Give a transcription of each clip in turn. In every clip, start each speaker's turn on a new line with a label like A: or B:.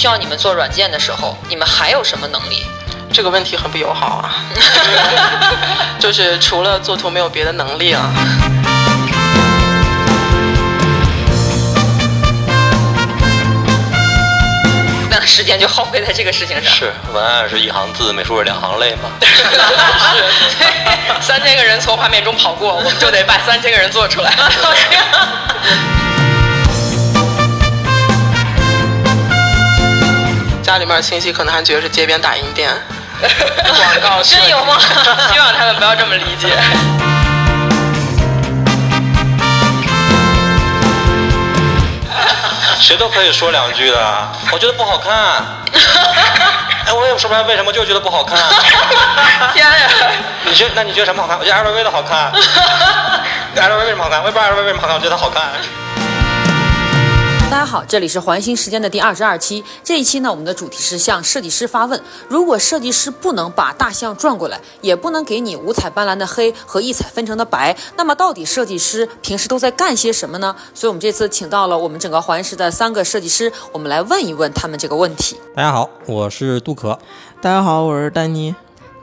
A: 需要你们做软件的时候，你们还有什么能力？
B: 这个问题很不友好啊，就是除了做图没有别的能力啊。
A: 那时间就耗费在这个事情上。
C: 是，文案是一行字，美术是两行泪嘛。
B: 是，三千个人从画面中跑过，我们就得把三千个人做出来。家里面亲戚可能还觉得是街边打印店，广告
A: 真有吗？
B: 希望他们不要这么理解。
C: 谁都可以说两句的，我觉得不好看。哎，我也说不出来为什么，就觉得不好看。
B: 天呀！
C: 你觉那你觉得什么好看？我觉得 LV 的好看。LV 为什么好看？我也不知道 LV 为什么好看，我觉得它好看。
D: 大家好，这里是环形时间的第二十二期。这一期呢，我们的主题是向设计师发问：如果设计师不能把大象转过来，也不能给你五彩斑斓的黑和异彩纷呈的白，那么到底设计师平时都在干些什么呢？所以，我们这次请到了我们整个环形的三个设计师，我们来问一问他们这个问题。
E: 大家好，我是杜可。
F: 大家好，我是丹妮。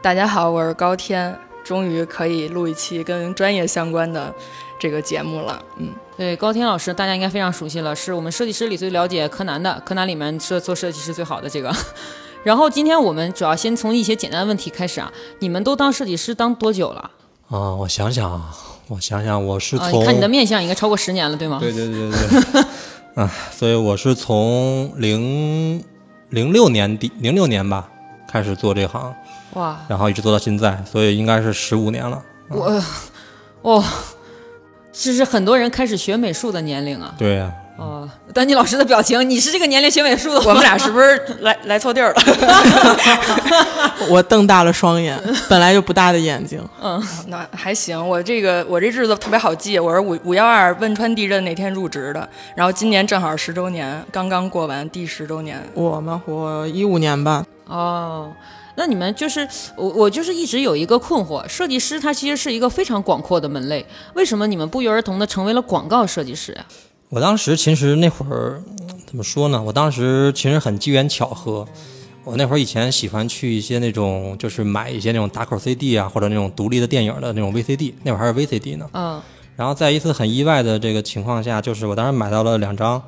G: 大家好，我是高天。终于可以录一期跟专业相关的这个节目了，嗯。
D: 对高天老师，大家应该非常熟悉了，是我们设计师里最了解柯南的，柯南里面是做设计师最好的这个。然后今天我们主要先从一些简单的问题开始啊，你们都当设计师当多久了？
E: 啊，我想想啊，我想想，我是从
D: 看你的面相应该超过十年了，对吗？
E: 对对对对。啊，所以我是从零零六年底零六年吧开始做这行，
D: 哇，
E: 然后一直做到现在，所以应该是十五年了。
D: 我，哦。这是很多人开始学美术的年龄啊！
E: 对呀。
D: 哦，丹尼老师的表情，你是这个年龄学美术的？
G: 我们俩是不是来来错地儿了？
F: 我瞪大了双眼，本来就不大的眼睛。
G: 嗯，那还行。我这个我这日子特别好记，我是五五幺二汶川地震那天入职的，然后今年正好十周年，刚刚过完第十周年。
F: 我们？我一五年吧。
D: 哦。那你们就是我，我就是一直有一个困惑，设计师他其实是一个非常广阔的门类，为什么你们不约而同的成为了广告设计师呀？
E: 我当时其实那会儿怎么说呢？我当时其实很机缘巧合，我那会儿以前喜欢去一些那种就是买一些那种打口 CD 啊，或者那种独立的电影的那种 VCD，那会儿还是 VCD 呢。
D: 嗯。
E: 然后在一次很意外的这个情况下，就是我当时买到了两张。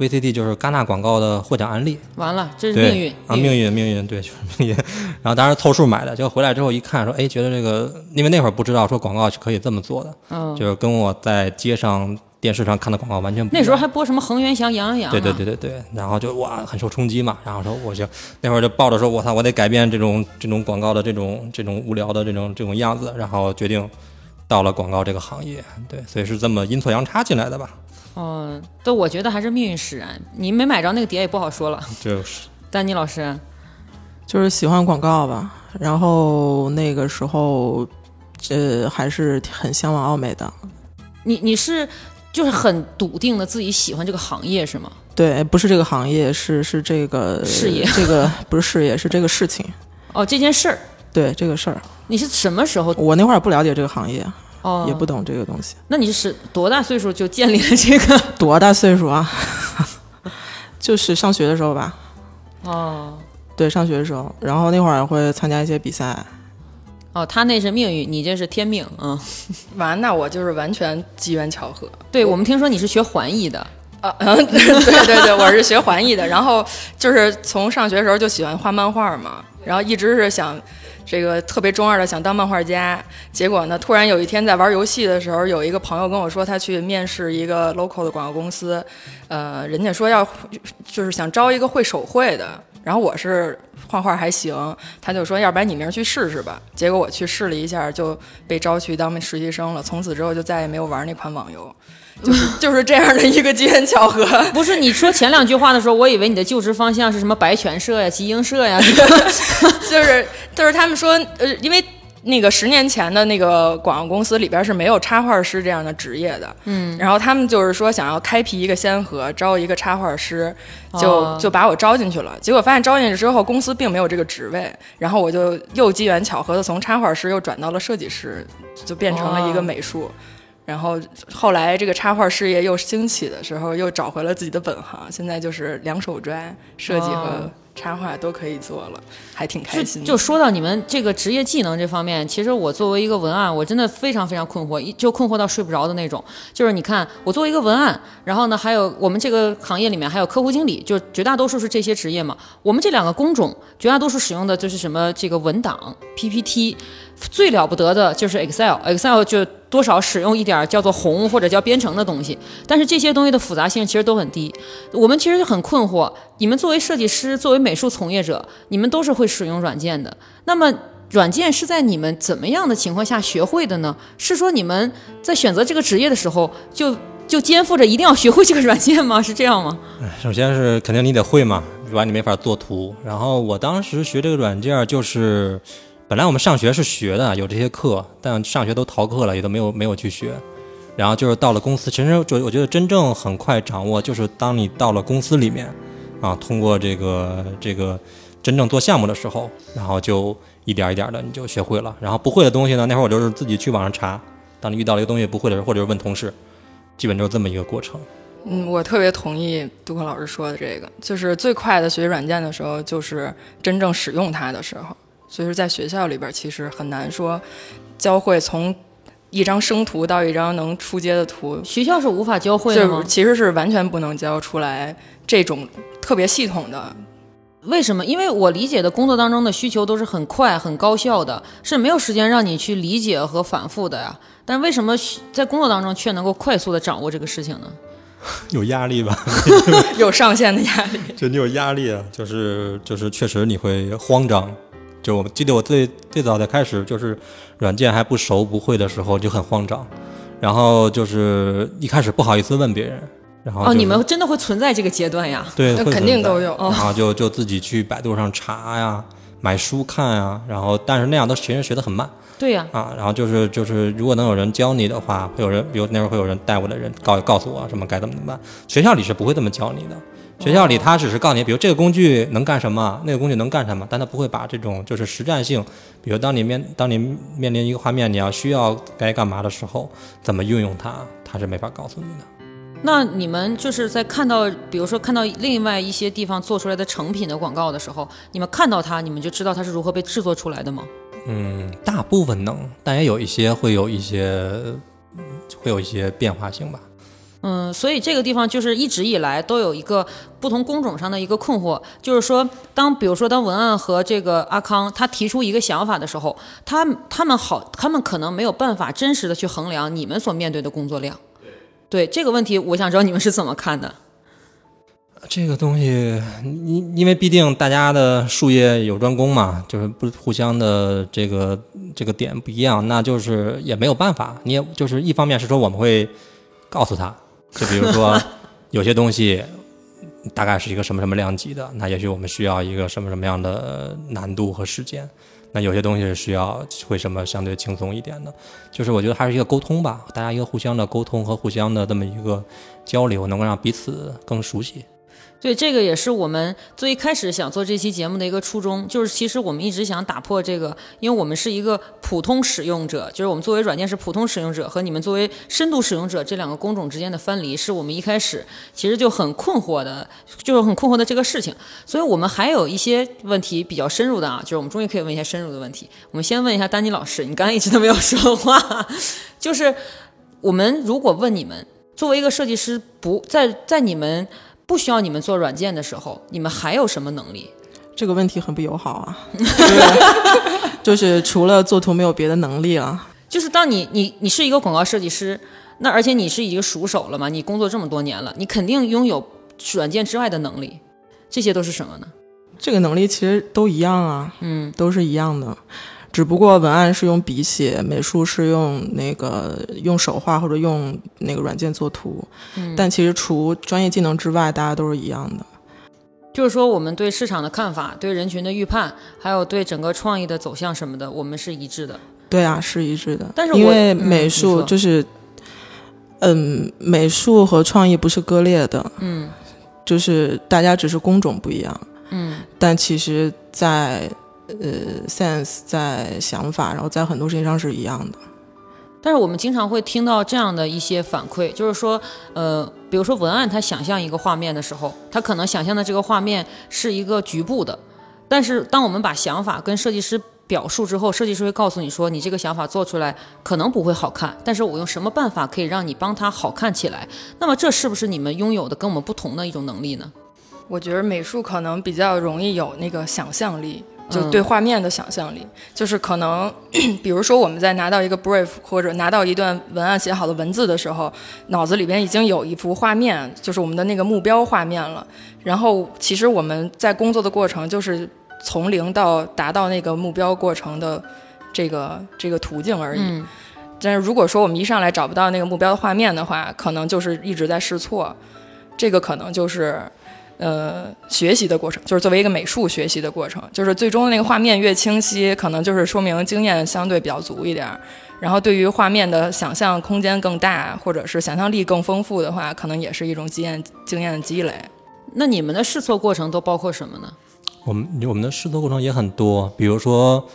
E: VCD 就是戛纳广告的获奖案例，
D: 完了，这是命运
E: 啊，命运，命运，对，就是命运。然后当时凑数买的，结果回来之后一看，说，哎，觉得这个，因为那会儿不知道说广告是可以这么做的，
D: 嗯，
E: 就是跟我在街上、电视上看的广告完全不。
D: 那时候还播什么恒源祥、羊羊羊？
E: 对对对对对。然后就哇，很受冲击嘛。然后说，我就那会儿就抱着说，我操，我得改变这种这种广告的这种这种无聊的这种这种样子。然后决定到了广告这个行业，对，所以是这么阴错阳差进来的吧。
D: 嗯，但我觉得还是命运使然。你没买着那个碟也不好说了。
E: 就是。
D: 丹尼老师，
F: 就是喜欢广告吧。然后那个时候，呃，还是很向往奥美的。
D: 你你是就是很笃定的自己喜欢这个行业是吗？
F: 对，不是这个行业，是是这个
D: 事业。
F: 这个不是事业，是这个事情。
D: 哦，这件事儿。
F: 对，这个事儿。
D: 你是什么时候？
F: 我那会儿不了解这个行业。
D: 哦，
F: 也不懂这个东西。
D: 那你是多大岁数就建立了这个？
F: 多大岁数啊？就是上学的时候吧。
D: 哦，
F: 对，上学的时候，然后那会儿会参加一些比赛。
D: 哦，他那是命运，你这是天命，嗯。
G: 完，那我就是完全机缘巧合。
D: 对我们听说你是学环艺的。
G: 啊，对对对，我是学环艺的，然后就是从上学的时候就喜欢画漫画嘛，然后一直是想。这个特别中二的想当漫画家，结果呢，突然有一天在玩游戏的时候，有一个朋友跟我说他去面试一个 local 的广告公司，呃，人家说要就是想招一个会手绘的，然后我是画画还行，他就说要不然你明儿去试试吧。结果我去试了一下，就被招去当实习生了，从此之后就再也没有玩那款网游。就是就是这样的一个机缘巧合，
D: 不是你说前两句话的时候，我以为你的就职方向是什么白犬社呀、集英社呀，
G: 就是就是他们说，呃，因为那个十年前的那个广告公司里边是没有插画师这样的职业的，
D: 嗯，
G: 然后他们就是说想要开辟一个先河，招一个插画师，就就把我招进去了。结果发现招进去之后，公司并没有这个职位，然后我就又机缘巧合的从插画师又转到了设计师，就变成了一个美术。然后后来这个插画事业又兴起的时候，又找回了自己的本行，现在就是两手抓，设计和
D: 哦
G: 插画都可以做了，还挺开心的。
D: 就说到你们这个职业技能这方面，其实我作为一个文案，我真的非常非常困惑，一就困惑到睡不着的那种。就是你看，我作为一个文案，然后呢，还有我们这个行业里面还有客户经理，就绝大多数是这些职业嘛。我们这两个工种，绝大多数使用的就是什么这个文档、PPT，最了不得的就是 Excel，Excel 就多少使用一点叫做红或者叫编程的东西，但是这些东西的复杂性其实都很低。我们其实很困惑，你们作为设计师，作为美术从业者，你们都是会使用软件的。那么，软件是在你们怎么样的情况下学会的呢？是说你们在选择这个职业的时候，就就肩负着一定要学会这个软件吗？是这样吗？
E: 首先是肯定你得会嘛，不然你没法做图。然后我当时学这个软件就是，本来我们上学是学的，有这些课，但上学都逃课了，也都没有没有去学。然后就是到了公司，其实就我觉得真正很快掌握，就是当你到了公司里面，啊，通过这个这个真正做项目的时候，然后就一点一点的你就学会了。然后不会的东西呢，那会儿我就是自己去网上查。当你遇到了一个东西不会的时候，或者是问同事，基本就是这么一个过程。
G: 嗯，我特别同意杜克老师说的这个，就是最快的学习软件的时候，就是真正使用它的时候。就是在学校里边，其实很难说教会从一张生图到一张能出街的图，
D: 学校是无法教会的吗
G: 就是？其实是完全不能教出来这种特别系统的。
D: 为什么？因为我理解的工作当中的需求都是很快、很高效的，是没有时间让你去理解和反复的呀。但为什么在工作当中却能够快速的掌握这个事情呢？
E: 有压力吧？
G: 有上限的压力。
E: 就你有压力啊，就是就是确实你会慌张。就我记得我最最早的开始就是软件还不熟不会的时候就很慌张，然后就是一开始不好意思问别人，然后、
D: 哦，你们真的会存在这个阶段呀？
E: 对
G: 那肯定都有。
E: 然后就就自己去百度上查呀，买书看呀，然后但是那样都其实学得很慢。
D: 对呀，
E: 啊，然后就是就是如果能有人教你的话，会有人比如那时候会有人带我的人告告诉我什么该怎么怎么办，学校里是不会这么教你的。学校里他只是告诉你，比如这个工具能干什么，那个工具能干什么，但他不会把这种就是实战性，比如当你面当你面临一个画面，你要需要该干嘛的时候，怎么运用它，他是没法告诉你的。
D: 那你们就是在看到，比如说看到另外一些地方做出来的成品的广告的时候，你们看到它，你们就知道它是如何被制作出来的吗？
E: 嗯，大部分能，但也有一些会有一些嗯会有一些变化性吧。
D: 嗯，所以这个地方就是一直以来都有一个不同工种上的一个困惑，就是说，当比如说当文案和这个阿康他提出一个想法的时候，他他们好，他们可能没有办法真实的去衡量你们所面对的工作量。对这个问题，我想知道你们是怎么看的？
E: 这个东西，因因为毕竟大家的术业有专攻嘛，就是不互相的这个这个点不一样，那就是也没有办法。你也就是一方面是说我们会告诉他，就比如说有些东西大概是一个什么什么量级的，那也许我们需要一个什么什么样的难度和时间。那有些东西是需要会什么相对轻松一点的，就是我觉得还是一个沟通吧，大家一个互相的沟通和互相的这么一个交流，能够让彼此更熟悉。
D: 对，这个也是我们最一开始想做这期节目的一个初衷，就是其实我们一直想打破这个，因为我们是一个普通使用者，就是我们作为软件是普通使用者和你们作为深度使用者这两个工种之间的分离，是我们一开始其实就很困惑的，就是很困惑的这个事情。所以我们还有一些问题比较深入的啊，就是我们终于可以问一些深入的问题。我们先问一下丹尼老师，你刚才一直都没有说话，就是我们如果问你们，作为一个设计师，不在在你们。不需要你们做软件的时候，你们还有什么能力？
F: 这个问题很不友好啊，就是除了做图没有别的能力了。
D: 就是当你你你是一个广告设计师，那而且你是一个熟手了嘛，你工作这么多年了，你肯定拥有软件之外的能力，这些都是什么呢？
F: 这个能力其实都一样啊，
D: 嗯，
F: 都是一样的，只不过文案是用笔写，美术是用那个用手画或者用那个软件做图，
D: 嗯、
F: 但其实除专业技能之外，大家都是一样的。
D: 就是说，我们对市场的看法、对人群的预判，还有对整个创意的走向什么的，我们是一致的。
F: 对啊，是一致的。
D: 但是
F: 因为美
D: 嗯、
F: 术就是，嗯，美术和创意不是割裂的，
D: 嗯，
F: 就是大家只是工种不一样，
D: 嗯，
F: 但其实在，呃，sense 在想法，然后在很多事情上是一样的。
D: 但是我们经常会听到这样的一些反馈，就是说，呃，比如说文案，他想象一个画面的时候，他可能想象的这个画面是一个局部的，但是当我们把想法跟设计师表述之后，设计师会告诉你说，你这个想法做出来可能不会好看，但是我用什么办法可以让你帮他好看起来？那么这是不是你们拥有的跟我们不同的一种能力呢？
G: 我觉得美术可能比较容易有那个想象力，就对画面的想象力，就是可能，比如说我们在拿到一个 brief 或者拿到一段文案写好的文字的时候，脑子里边已经有一幅画面，就是我们的那个目标画面了。然后其实我们在工作的过程就是从零到达到那个目标过程的这个这个途径而已。但是如果说我们一上来找不到那个目标的画面的话，可能就是一直在试错，这个可能就是。呃，学习的过程就是作为一个美术学习的过程，就是最终那个画面越清晰，可能就是说明经验相对比较足一点。然后对于画面的想象空间更大，或者是想象力更丰富的话，可能也是一种经验经验的积累。
D: 那你们的试错过程都包括什么呢？
E: 我们我们的试错过程也很多，比如说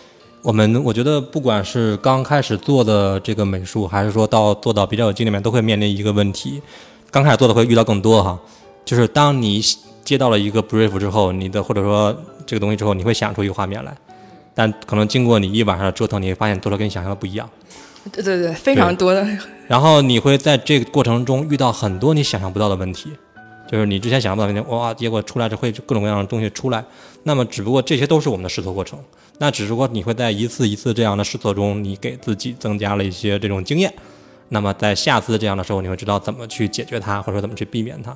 E: 我们我觉得不管是刚开始做的这个美术，还是说到做到比较有经验里面，都会面临一个问题。刚开始做的会遇到更多哈，就是当你。接到了一个 brief 之后，你的或者说这个东西之后，你会想出一个画面来，但可能经过你一晚上的折腾，你会发现做的跟你想象的不一样。
G: 对对对，非常多的。
E: 然后你会在这个过程中遇到很多你想象不到的问题，就是你之前想象不到问题，哇，结果出来就会各种各样的东西出来。那么只不过这些都是我们的试错过程，那只不过你会在一次一次这样的试错中，你给自己增加了一些这种经验。那么在下次这样的时候，你会知道怎么去解决它，或者说怎么去避免它。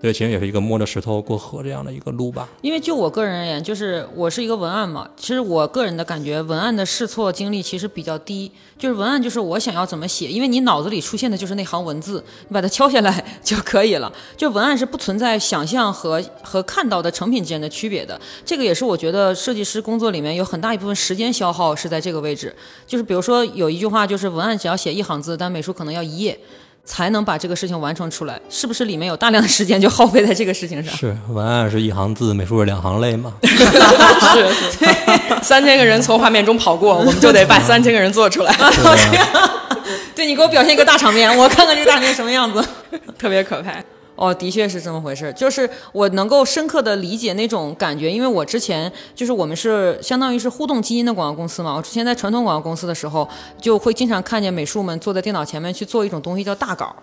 E: 对，其实也是一个摸着石头过河这样的一个路吧。
D: 因为就我个人而言，就是我是一个文案嘛，其实我个人的感觉，文案的试错经历其实比较低。就是文案就是我想要怎么写，因为你脑子里出现的就是那行文字，你把它敲下来 就可以了。就文案是不存在想象和和看到的成品之间的区别的。这个也是我觉得设计师工作里面有很大一部分时间消耗是在这个位置。就是比如说有一句话，就是文案只要写一行字，但美术可能要一页。才能把这个事情完成出来，是不是里面有大量的时间就耗费在这个事情上？
E: 是文案是一行字，美术是两行泪嘛？
G: 是，三千个人从画面中跑过，我们就得把三千个人做出来。
D: 对你给我表现一个大场面，我看看这个大场面什么样子，
G: 特别可怕。
D: 哦，的确是这么回事，就是我能够深刻的理解那种感觉，因为我之前就是我们是相当于是互动基因的广告公司嘛，我之前在传统广告公司的时候，就会经常看见美术们坐在电脑前面去做一种东西叫大稿，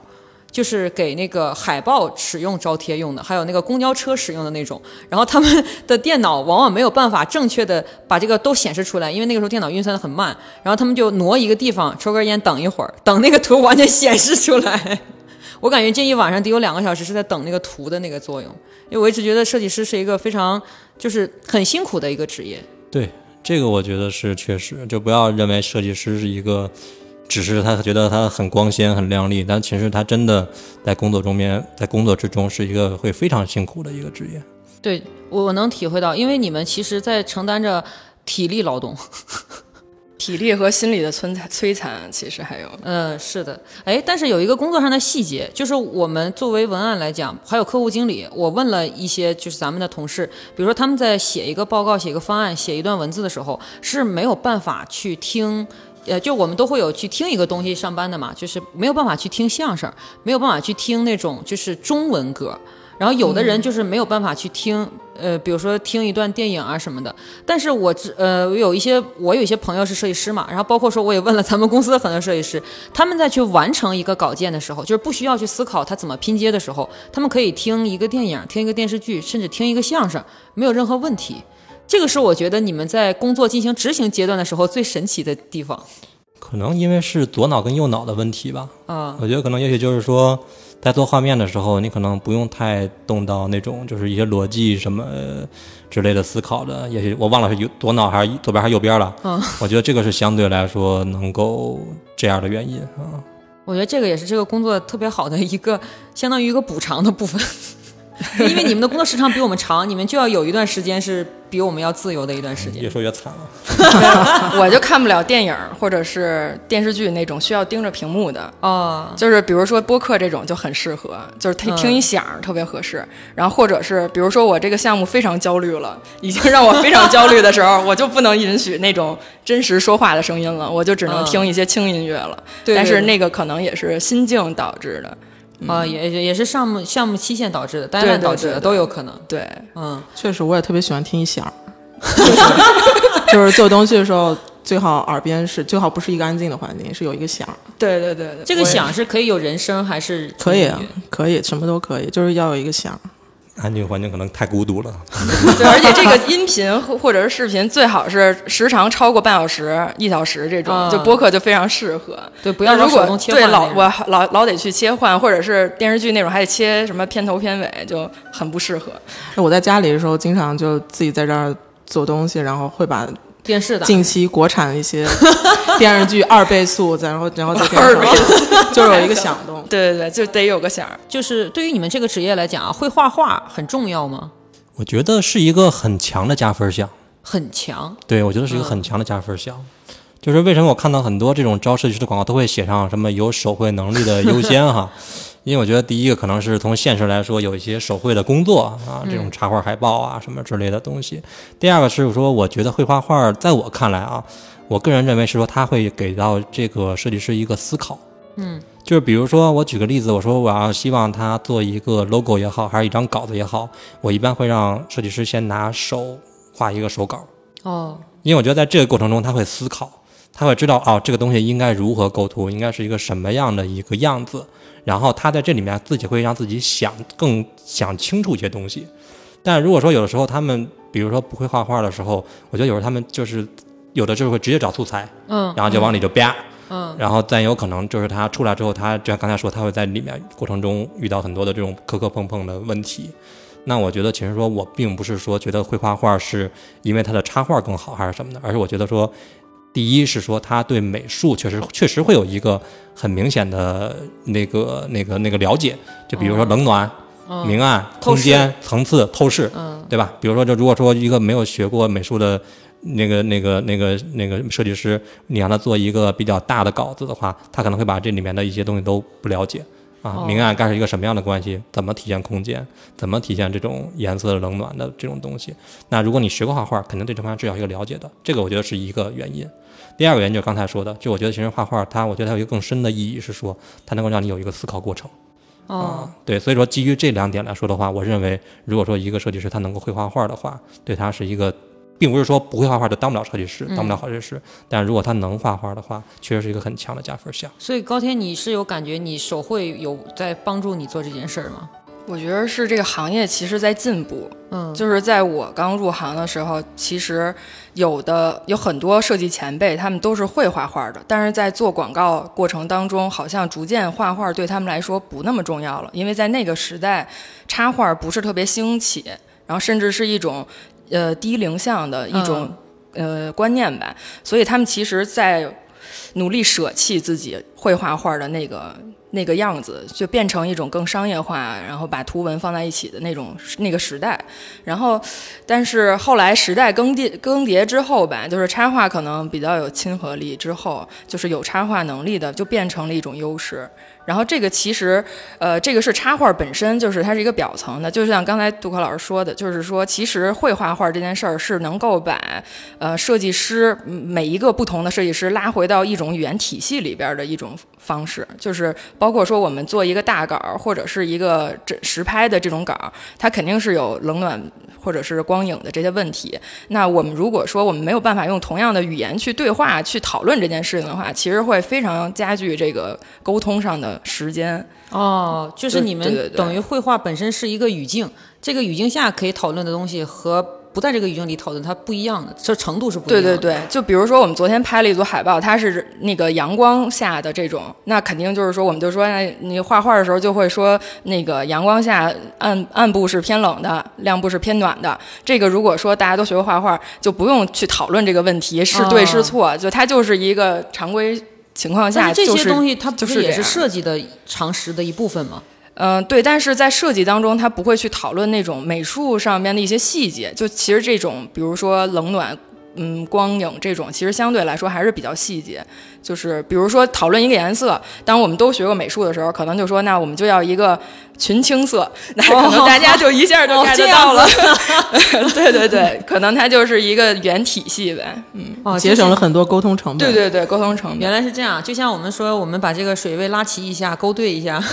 D: 就是给那个海报使用招贴用的，还有那个公交车使用的那种，然后他们 的电脑往往没有办法正确的把这个都显示出来，因为那个时候电脑运算的很慢，然后他们就挪一个地方抽根烟等一会儿，等那个图完全显示出来。我感觉这一晚上得有两个小时是在等那个图的那个作用，因为我一直觉得设计师是一个非常就是很辛苦的一个职业。
E: 对，这个我觉得是确实，就不要认为设计师是一个，只是他觉得他很光鲜很亮丽，但其实他真的在工作中面，在工作之中是一个会非常辛苦的一个职业。
D: 对，我能体会到，因为你们其实在承担着体力劳动。
G: 体力和心理的摧残，摧残其实还有，
D: 嗯，是的，哎，但是有一个工作上的细节，就是我们作为文案来讲，还有客户经理，我问了一些就是咱们的同事，比如说他们在写一个报告、写一个方案、写一段文字的时候，是没有办法去听，呃，就我们都会有去听一个东西上班的嘛，就是没有办法去听相声，没有办法去听那种就是中文歌。然后有的人就是没有办法去听，呃，比如说听一段电影啊什么的。但是我只呃，有一些我有一些朋友是设计师嘛，然后包括说我也问了咱们公司的很多设计师，他们在去完成一个稿件的时候，就是不需要去思考它怎么拼接的时候，他们可以听一个电影，听一个电视剧，甚至听一个相声，没有任何问题。这个是我觉得你们在工作进行执行阶段的时候最神奇的地方。
E: 可能因为是左脑跟右脑的问题吧。
D: 啊，
E: 我觉得可能也许就是说。在做画面的时候，你可能不用太动到那种就是一些逻辑什么之类的思考的。也许我忘了是右左脑还是左边还是右边了。嗯，我觉得这个是相对来说能够这样的原因啊。
D: 我觉得这个也是这个工作特别好的一个，相当于一个补偿的部分。因为你们的工作时长比我们长，你们就要有一段时间是比我们要自由的一段时间
E: 越。说越惨了。
G: 我就看不了电影或者是电视剧那种需要盯着屏幕的。
D: 哦，
G: 就是比如说播客这种就很适合，就是听
D: 嗯
G: 听一响特别合适。然后或者是比如说我这个项目非常焦虑了，已经让我非常焦虑的时候，我就不能允许那种真实说话的声音了，我就只能
D: 嗯
G: 听一些轻音乐了。
D: 对对对
G: 但是那个可能也是心境导致的。
D: 啊，也也也是项目项目期限导致的，单
G: 对
D: 案导致的都有可能。
G: 对，
D: 嗯，
F: 确实，我也特别喜欢听一响，就是就是做东西的时候，最好耳边是最好不是一个安静的环境，是有一个响。
G: 对对对对，
D: 这个响是可以有人声还是
F: 可以啊可以，什么都可以，就是要有一个响儿。
E: 安静环境可能太孤独了。
G: 对，而且这个音频或或者是视频最好是时长超过半小时、一小时这种，
D: 嗯
G: 就播客就非常适合。
D: 对，不要
G: 如果对老。我老老得去切换，或者是电视剧那种还得切什么片头片尾，就很不适合。
F: 我在家里的时候，经常就自己在这儿做东西，然后会把
D: 电视的
F: 近期国产一些 电视剧二倍速，然后然后再二倍速就是有一个响动。
G: 对对对，就得有个响儿。
D: 就是对于你们这个职业来讲啊，会画画很重要吗？
E: 我觉得是一个很强的加分项。
D: 很强。
E: 对，我觉得是一个很强的加分项。就是为什么我看到很多这种招设计师的广告都会写上什么有手绘能力的优先哈，因为我觉得第一个可能是从现实来说有一些手绘的工作啊，这种插画、海报啊什么之类的东西。第二个是说，我觉得会画画在我看来啊，我个人认为是说他会给到这个设计师一个思考。
D: 嗯，
E: 就是比如说，我举个例子，我说我要希望他做一个 logo 也好，还是一张稿子也好，我一般会让设计师先拿手画一个手稿。
D: 哦，
E: 因为我觉得在这个过程中，他会思考，他会知道哦，这个东西应该如何构图，应该是一个什么样的一个样子，然后他在这里面自己会让自己想更想清楚一些东西。但如果说有的时候他们，比如说不会画画的时候，我觉得有时候他们就是有的就是会直接找素材，
D: 嗯，
E: 然后就往里就啪。
D: 嗯，
E: 然后再有可能就是他出来之后，他就像刚才说，他会在里面过程中遇到很多的这种磕磕碰碰的问题。那我觉得，其实说我并不是说觉得会画画是因为他的插画更好还是什么的，而是我觉得说，第一是说他对美术确实确实会有一个很明显的那个那个那个了解，就比如说冷暖、明暗、空间、层次、透视，
D: 嗯
E: 对吧？比如说，就如果说一个没有学过美术的那个、那个、那个、那个设计师，你让他做一个比较大的稿子的话，他可能会把这里面的一些东西都不了解啊
D: 哦。
E: 明暗该是一个什么样的关系？怎么体现空间？怎么体现这种颜色冷暖的这种东西？那如果你学过画画，肯定对这方面至少有一个了解的。这个我觉得是一个原因。第二个原因就是刚才说的，就我觉得其实画画它，我觉得它有一个更深的意义是说，它能够让你有一个思考过程。
D: 哦，
E: 对，所以说基于这两点来说的话，我认为如果说一个设计师他能够会画画的话，对他是一个，并不是说不会画画就当不了设计师，当不了好设计师，但如果他能画画的话，确实是一个很强的加分项。
D: 所以高天，你是有感觉你手绘有在帮助你做这件事儿吗？
G: 我觉得是这个行业其实在进步，
D: 嗯，
G: 就是在我刚入行的时候，其实有的有很多设计前辈，他们都是会画画的，但是在做广告过程当中，好像逐渐画画对他们来说不那么重要了，因为在那个时代，插画不是特别兴起，然后甚至是一种呃低龄向的一种、呃观念吧，所以他们其实在努力舍弃自己会画画的那个那个样子，就变成一种更商业化，然后把图文放在一起的那种那个时代。然后，但是后来时代更迭更迭之后吧，就是插画可能比较有亲和力，之后就是有插画能力的就变成了一种优势。然后这个其实，呃，这个是插画本身就是它是一个表层的，就像刚才杜克老师说的，就是说其实会画画这件事儿是能够把呃设计师每一个不同的设计师拉回到一种语言体系里边的一种方式，就是包括说我们做一个大稿儿或者是一个这实拍的这种稿儿，它肯定是有冷暖或者是光影的这些问题。那我们如果说我们没有办法用同样的语言去对话、去讨论这件事情的话，其实会非常加剧这个沟通上的时间。
D: 哦，就是你们等于绘画本身是一个语境，这个语境下可以讨论的东西和不在这个语境里讨论它不一样的，这程度是不一样的。
G: 对对对，就比如说我们昨天拍了一组海报，它是那个阳光下的这种，那肯定就是说，我们就说，哎，你画画的时候就会说，那个阳光下暗暗部是偏冷的，亮部是偏暖的。这个如果说大家都学过画画，就不用去讨论这个问题是对是错，就它就是一个常规情况下，
D: 这些东西它不
G: 是是
D: 也是设计的常识的一部分吗？
G: 嗯、对，但是在设计当中，他不会去讨论那种美术上面的一些细节。就其实这种，比如说冷暖，嗯，光影这种，其实相对来说还是比较细节。就是比如说讨论一个颜色，当我们都学过美术的时候，可能就说那我们就要一个群青色，那可能大家就一下就
D: 哦
G: get 到了。对对对，可能它就是一个原体系呗。嗯，
D: 哦，
F: 节省了很多沟通成本。
G: 对对对，沟通成本。
D: 原来是这样，就像我们说，我们把这个水位拉齐一下，勾兑一下。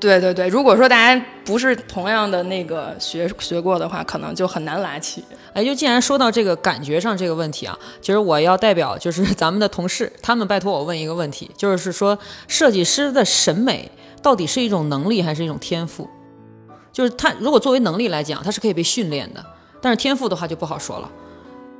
G: 对对对，如果说大家不是同样的那个学学过的话，可能就很难拉起。
D: 哎，就既然说到这个感觉上这个问题啊，其实我要代表就是咱们的同事，他们拜托我问一个问题，就是说设计师的审美到底是一种能力还是一种天赋？就是他如果作为能力来讲，他是可以被训练的，但是天赋的话就不好说了。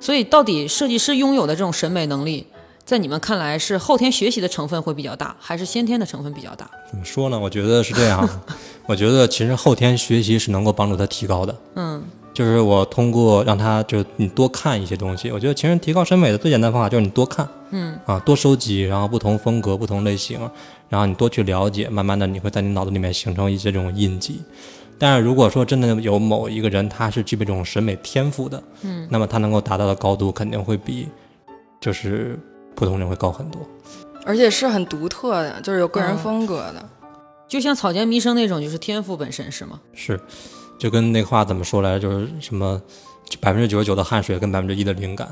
D: 所以到底设计师拥有的这种审美能力，在你们看来是后天学习的成分会比较大，还是先天的成分比较大？
E: 怎么说呢？我觉得是这样，我觉得其实后天学习是能够帮助他提高的。
D: 嗯，
E: 就是我通过让他就是你多看一些东西，我觉得其实提高审美的最简单方法就是你多看，
D: 嗯
E: 啊，多收集，然后不同风格、不同类型，然后你多去了解，慢慢的你会在你脑子里面形成一些这种印记。但是如果说真的有某一个人他是具备这种审美天赋的，
D: 嗯，
E: 那么他能够达到的高度肯定会比就是普通人会高很多。
G: 而且是很独特的，就是有个人
D: 嗯
G: 风格的。
D: 就像草间弥生那种，就是天赋本身是吗？
E: 是，就跟那话怎么说来着，就是什么百分之九十九的汗水跟百分之一的灵感，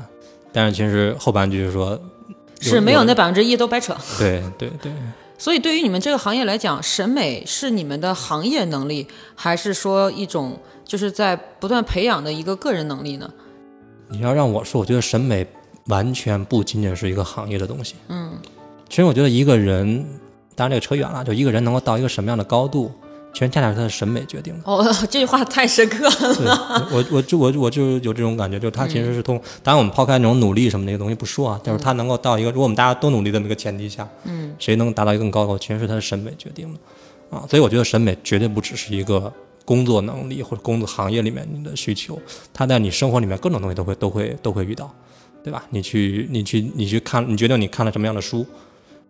E: 但是其实后半句是说
D: 是没有那百分之一都白扯。
E: 对对对，
D: 所以对于你们这个行业来讲，审美是你们的行业能力，还是说一种就是在不断培养的一个个人能力呢？
E: 你要让我说，我觉得审美完全不仅仅是一个行业的东西。
D: 嗯，
E: 其实我觉得一个人，当然这个扯远了，就一个人能够到一个什么样的高度，其实恰恰是他的审美决定的。
D: 哦，这句话太深刻了。
E: 对，我我就我我就有这种感觉，就是他其实是通，当然我们抛开那种努力什么那些东西不说啊，就是他能够到一个，如果我们大家都努力的那个前提下，
D: 嗯，
E: 谁能达到一个更高的其实是他的审美决定的，啊，所以我觉得审美绝对不只是一个工作能力或者工作行业里面你的需求，它在你生活里面各种东西都会都会都会遇到，对吧？你去你去你去看，你决定你看了什么样的书，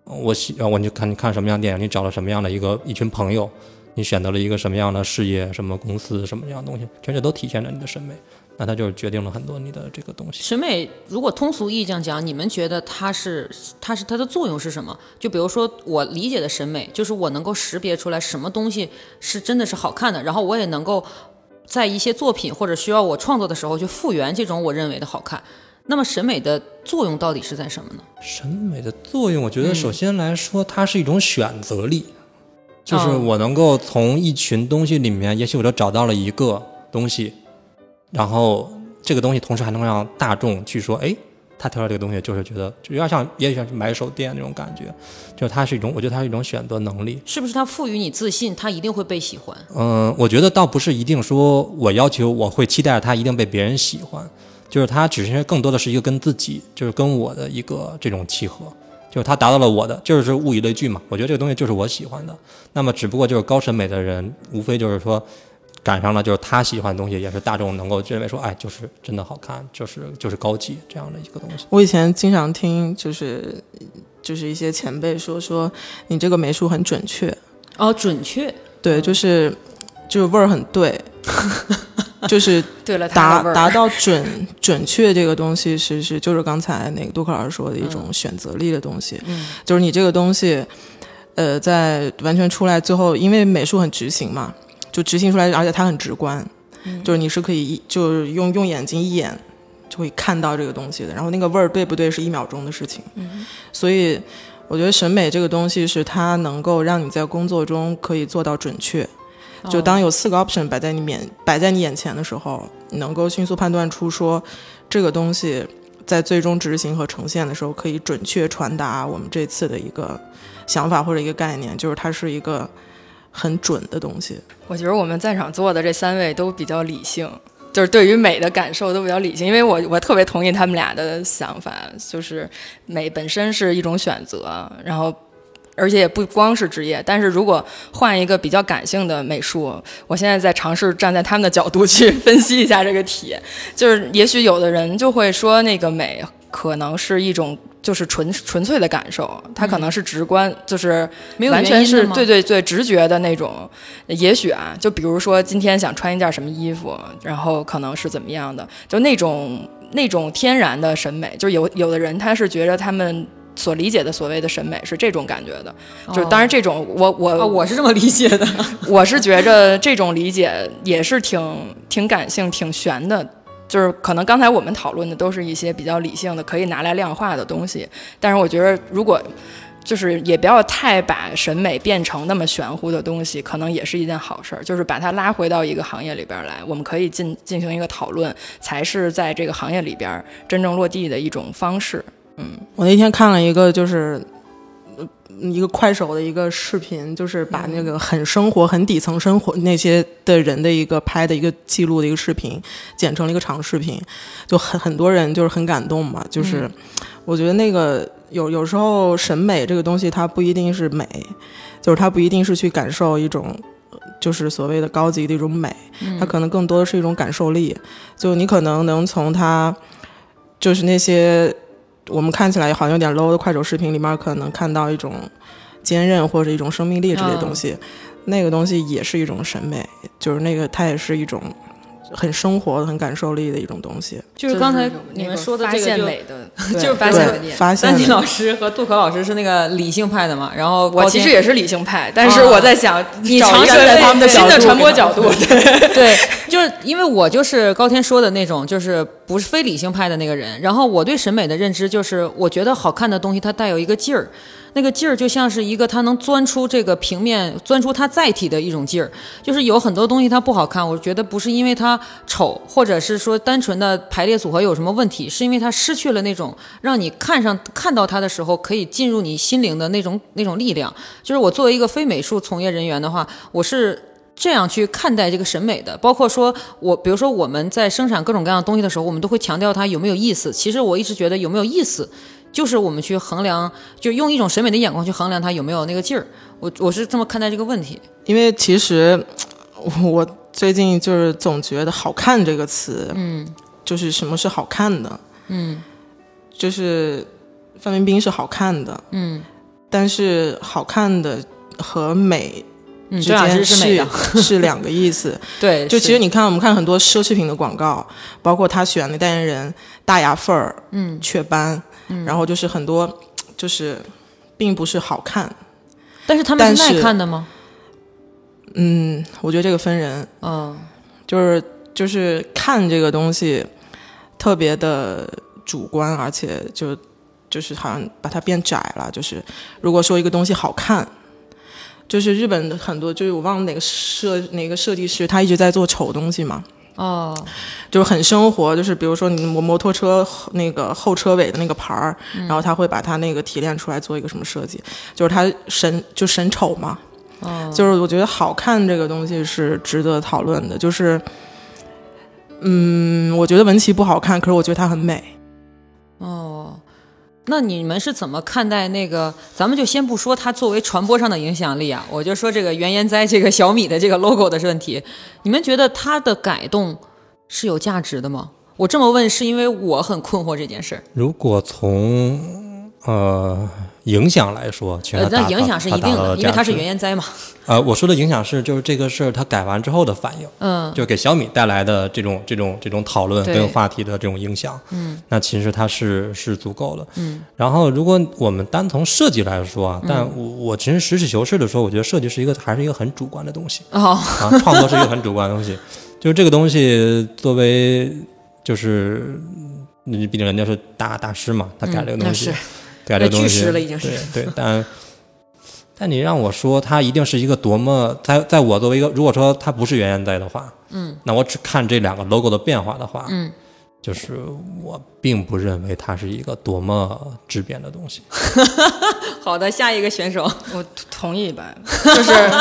E: 我喜我你就看你看什么样的电影，你找了什么样的一个一群朋友，你选择了一个什么样的事业、什么公司、什么样的东西，其实这都体现着你的审美。那它就决定了很多你的这个东西。
D: 审美如果通俗意义上讲，你们觉得它是它是它的作用是什么？就比如说我理解的审美，就是我能够识别出来什么东西是真的是好看的，然后我也能够在一些作品或者需要我创作的时候去复原这种我认为的好看。那么审美的作用到底是在什么呢？
E: 审美的作用，我觉得首先来说，它是一种选择力，就是
D: 哦
E: 我能够从一群东西里面，也许我就找到了一个东西，然后这个东西同时还能让大众去说，哎，他挑到这个东西就是觉得，就有点像，也像是买手店那种感觉，就它是一种，我觉得它是一种选择能力。
D: 是不是它赋予你自信，它一定会被喜欢？
E: 嗯，我觉得倒不是一定说我要求我会期待它一定被别人喜欢，就是它只是更多的是一个跟自己，就是跟我的一个这种契合，就是它达到了我的，就是物以类聚嘛。我觉得这个东西就是我喜欢的。那么只不过就是高审美的人，无非就是说赶上了就是他喜欢的东西，也是大众能够认为说，哎，就是真的好看，就是就是高级这样的一个东西。
F: 我以前经常听，就是就是一些前辈说说你这个美术很准确，
D: 哦，准确，
F: 对，就是就是味儿很对，就是
G: 对了，
F: 达达到准准确这个东西是是就是刚才那个杜克老师说的一种选择力的东西，
D: 嗯
F: 就是你这个东西，呃，在完全出来最后，因为美术很执行嘛，就执行出来，而且它很直观，就是你是可以一就是用用眼睛一眼就会看到这个东西的，然后那个味儿对不对是一秒钟的事情，嗯所以我觉得审美这个东西是它能够让你在工作中可以做到准确。就当有四个 option 摆在你面摆在你眼前的时候，你能够迅速判断出说这个东西在最终执行和呈现的时候，可以准确传达我们这次的一个想法或者一个概念，就是它是一个很准的东西。
G: 我觉得我们在场坐的这三位都比较理性，就是对于美的感受都比较理性。因为我我特别同意他们俩的想法，就是美本身是一种选择，然后而且也不光是职业。但是如果换一个比较感性的美术，我现在在尝试站在他们的角度去分析一下这个题，就是也许有的人就会说那个美可能是一种就是纯纯粹的感受，它可能是直观，就是完全是对对对直觉的那种。也许啊，就比如说今天想穿一件什么衣服，然后可能是怎么样的，就那种那种天然的审美，就有有的人他是觉得他们。所理解的所谓的审美是这种感觉的，就是当然这种我我、
D: 啊，我是这么理解的。
G: 我是觉着这种理解也是挺挺感性、挺玄的，就是可能刚才我们讨论的都是一些比较理性的、可以拿来量化的东西，但是我觉得如果就是也不要太把审美变成那么玄乎的东西，可能也是一件好事儿。就是把它拉回到一个行业里边来，我们可以进进行一个讨论，才是在这个行业里边真正落地的一种方式。嗯，
F: 我那天看了一个就是。呃一个快手的一个视频，就是把那个很生活、很底层生活那些的人的一个拍的一个记录的一个视频，剪成了一个长视频，就很很多人就是很感动嘛。就是我觉得那个有有时候审美这个东西，它不一定是美，就是它不一定是去感受一种，就是所谓的高级的一种美，它可能更多的是一种感受力。就你可能能从它，就是那些。我们看起来好像有点 low 的快手视频里面，可能看到一种坚韧或者一种生命力之类的东西，那个东西也是一种审美，就是那个它也是一种很生活、很感受力的一种东西。
D: 就是刚才你们说的
G: 发
D: 这个就
G: 现美的，就是发现
F: 对发现
D: 丹妮老师和杜可老师是那个理性派的嘛，然后
G: 我其实也是理性派，但是我在想，
D: 你尝试在他们的
G: 新的传播角度，对，
D: 对，就是因为我就是高天说的那种，就是不是非理性派的那个人。然后我对审美的认知就是，我觉得好看的东西它带有一个劲儿，那个劲儿就像是一个它能钻出这个平面，钻出它载体的一种劲儿。就是有很多东西它不好看，我觉得不是因为它丑，或者是说单纯的排列组合有什么问题，是因为它失去了那种让你看上看到它的时候可以进入你心灵的那种那种力量。就是我作为一个非美术从业人员的话，我是。这样去看待这个审美的，包括说我，比如说我们在生产各种各样的东西的时候，我们都会强调它有没有意思。其实我一直觉得有没有意思，就是我们去衡量，就用一种审美的眼光去衡量它有没有那个劲儿。我我是这么看待这个问题。
F: 因为其实我最近就是总觉得“好看”这个词，
D: 嗯
F: 就是什么是好看的，
D: 嗯
F: 就是范冰冰是好看的，
D: 嗯
F: 但是好看的和美
D: 嗯，
F: 之间
D: 是
F: 是是两个意思。
D: 对，
F: 就其实你看，我们看很多奢侈品的广告，包括他选的代言人大牙缝儿、
D: 嗯
F: 雀斑，然后就是很多就是并不是好看。
D: 但是他们是
F: 但是
D: 耐看的吗？
F: 嗯，我觉得这个分人，
D: 嗯
F: 就是就是看这个东西特别的主观，而且就就是好像把它变窄了。就是如果说一个东西好看，就是日本的很多，就是我忘了哪个设哪个设计师，他一直在做丑东西嘛。
D: 哦，
F: 就是很生活，就是比如说你摩摩托车那个后车尾的那个牌儿，然后他会把它那个提炼出来做一个什么设计，就是他审就审丑嘛，
D: 哦，
F: 就是我觉得好看这个东西是值得讨论的，就是，嗯，我觉得文琪不好看，可是我觉得她很美。
D: 哦，那你们是怎么看待那个？咱们就先不说它作为传播上的影响力啊，我就说这个原研哉这个小米的这个 logo 的问题，你们觉得它的改动是有价值的吗？我这么问是因为我很困惑这件事儿。
E: 如果从呃影响来说，其实它，
D: 呃那影响是一定的，因为它是原研哉嘛。
E: 呃，我说的影响是就是这个事儿它改完之后的反应，
D: 嗯，
E: 就给小米带来的这种这种这种讨论跟话题的这种影响，
D: 嗯，
E: 那其实它是是足够的，
D: 嗯。
E: 然后如果我们单从设计来说啊，但我我其实实事求是的说，我觉得设计是一个还是一个很主观的东西
D: 哦，
E: 啊，创作是一个很主观的东西，就是这个东西作为就是。你毕竟人家是大大师嘛，他改这个东西，
D: 嗯
E: 改这东西，
D: 了已经是。
E: 对对，但但你让我说，它一定是一个多么在在我作为一个，如果说它不是原研哉的话，
D: 嗯，
E: 那我只看这两个 logo 的变化的话，
D: 嗯，
E: 就是我并不认为它是一个多么质变的东西。
D: 好的，下一个选手，
G: 我同意吧，就是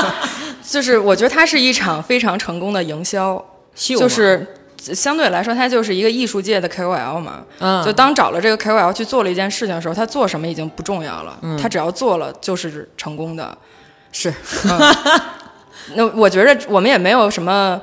G: 就是，我觉得它是一场非常成功的营销，
D: 秀
G: 就是相对来说，它就是一个艺术界的 KOL 嘛。
D: 嗯，
G: 就当找了这个 KOL 去做了一件事情的时候，他做什么已经不重要了，他只要做了就是成功的。
D: 是
G: 那我觉得我们也没有什么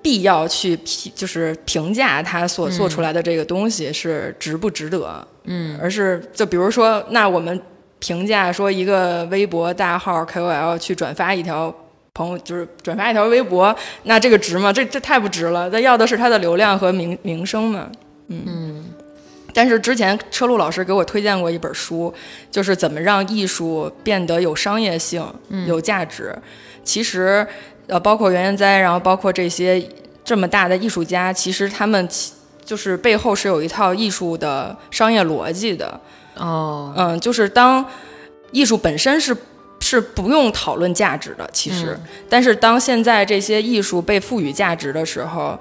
G: 必要去评，就是评价他所做出来的这个东西是值不值得，嗯，而是就比如说，那我们评价说一个微博大号 KOL 去转发一条朋友，就是转发一条微博，那这个值吗？这这太不值了，那要的是他的流量和名名声嘛，嗯嗯。但是之前车路老师给我推荐过一本书，就是怎么让艺术变得有商业性、有价值。其实，呃，包括袁研哉，然后包括这些这么大的艺术家，其实他们就是背后是有一套艺术的商业逻辑的。
D: 哦，
G: 嗯，就是当艺术本身是是不用讨论价值的，其实，但是当现在这些艺术被赋予价值的时候，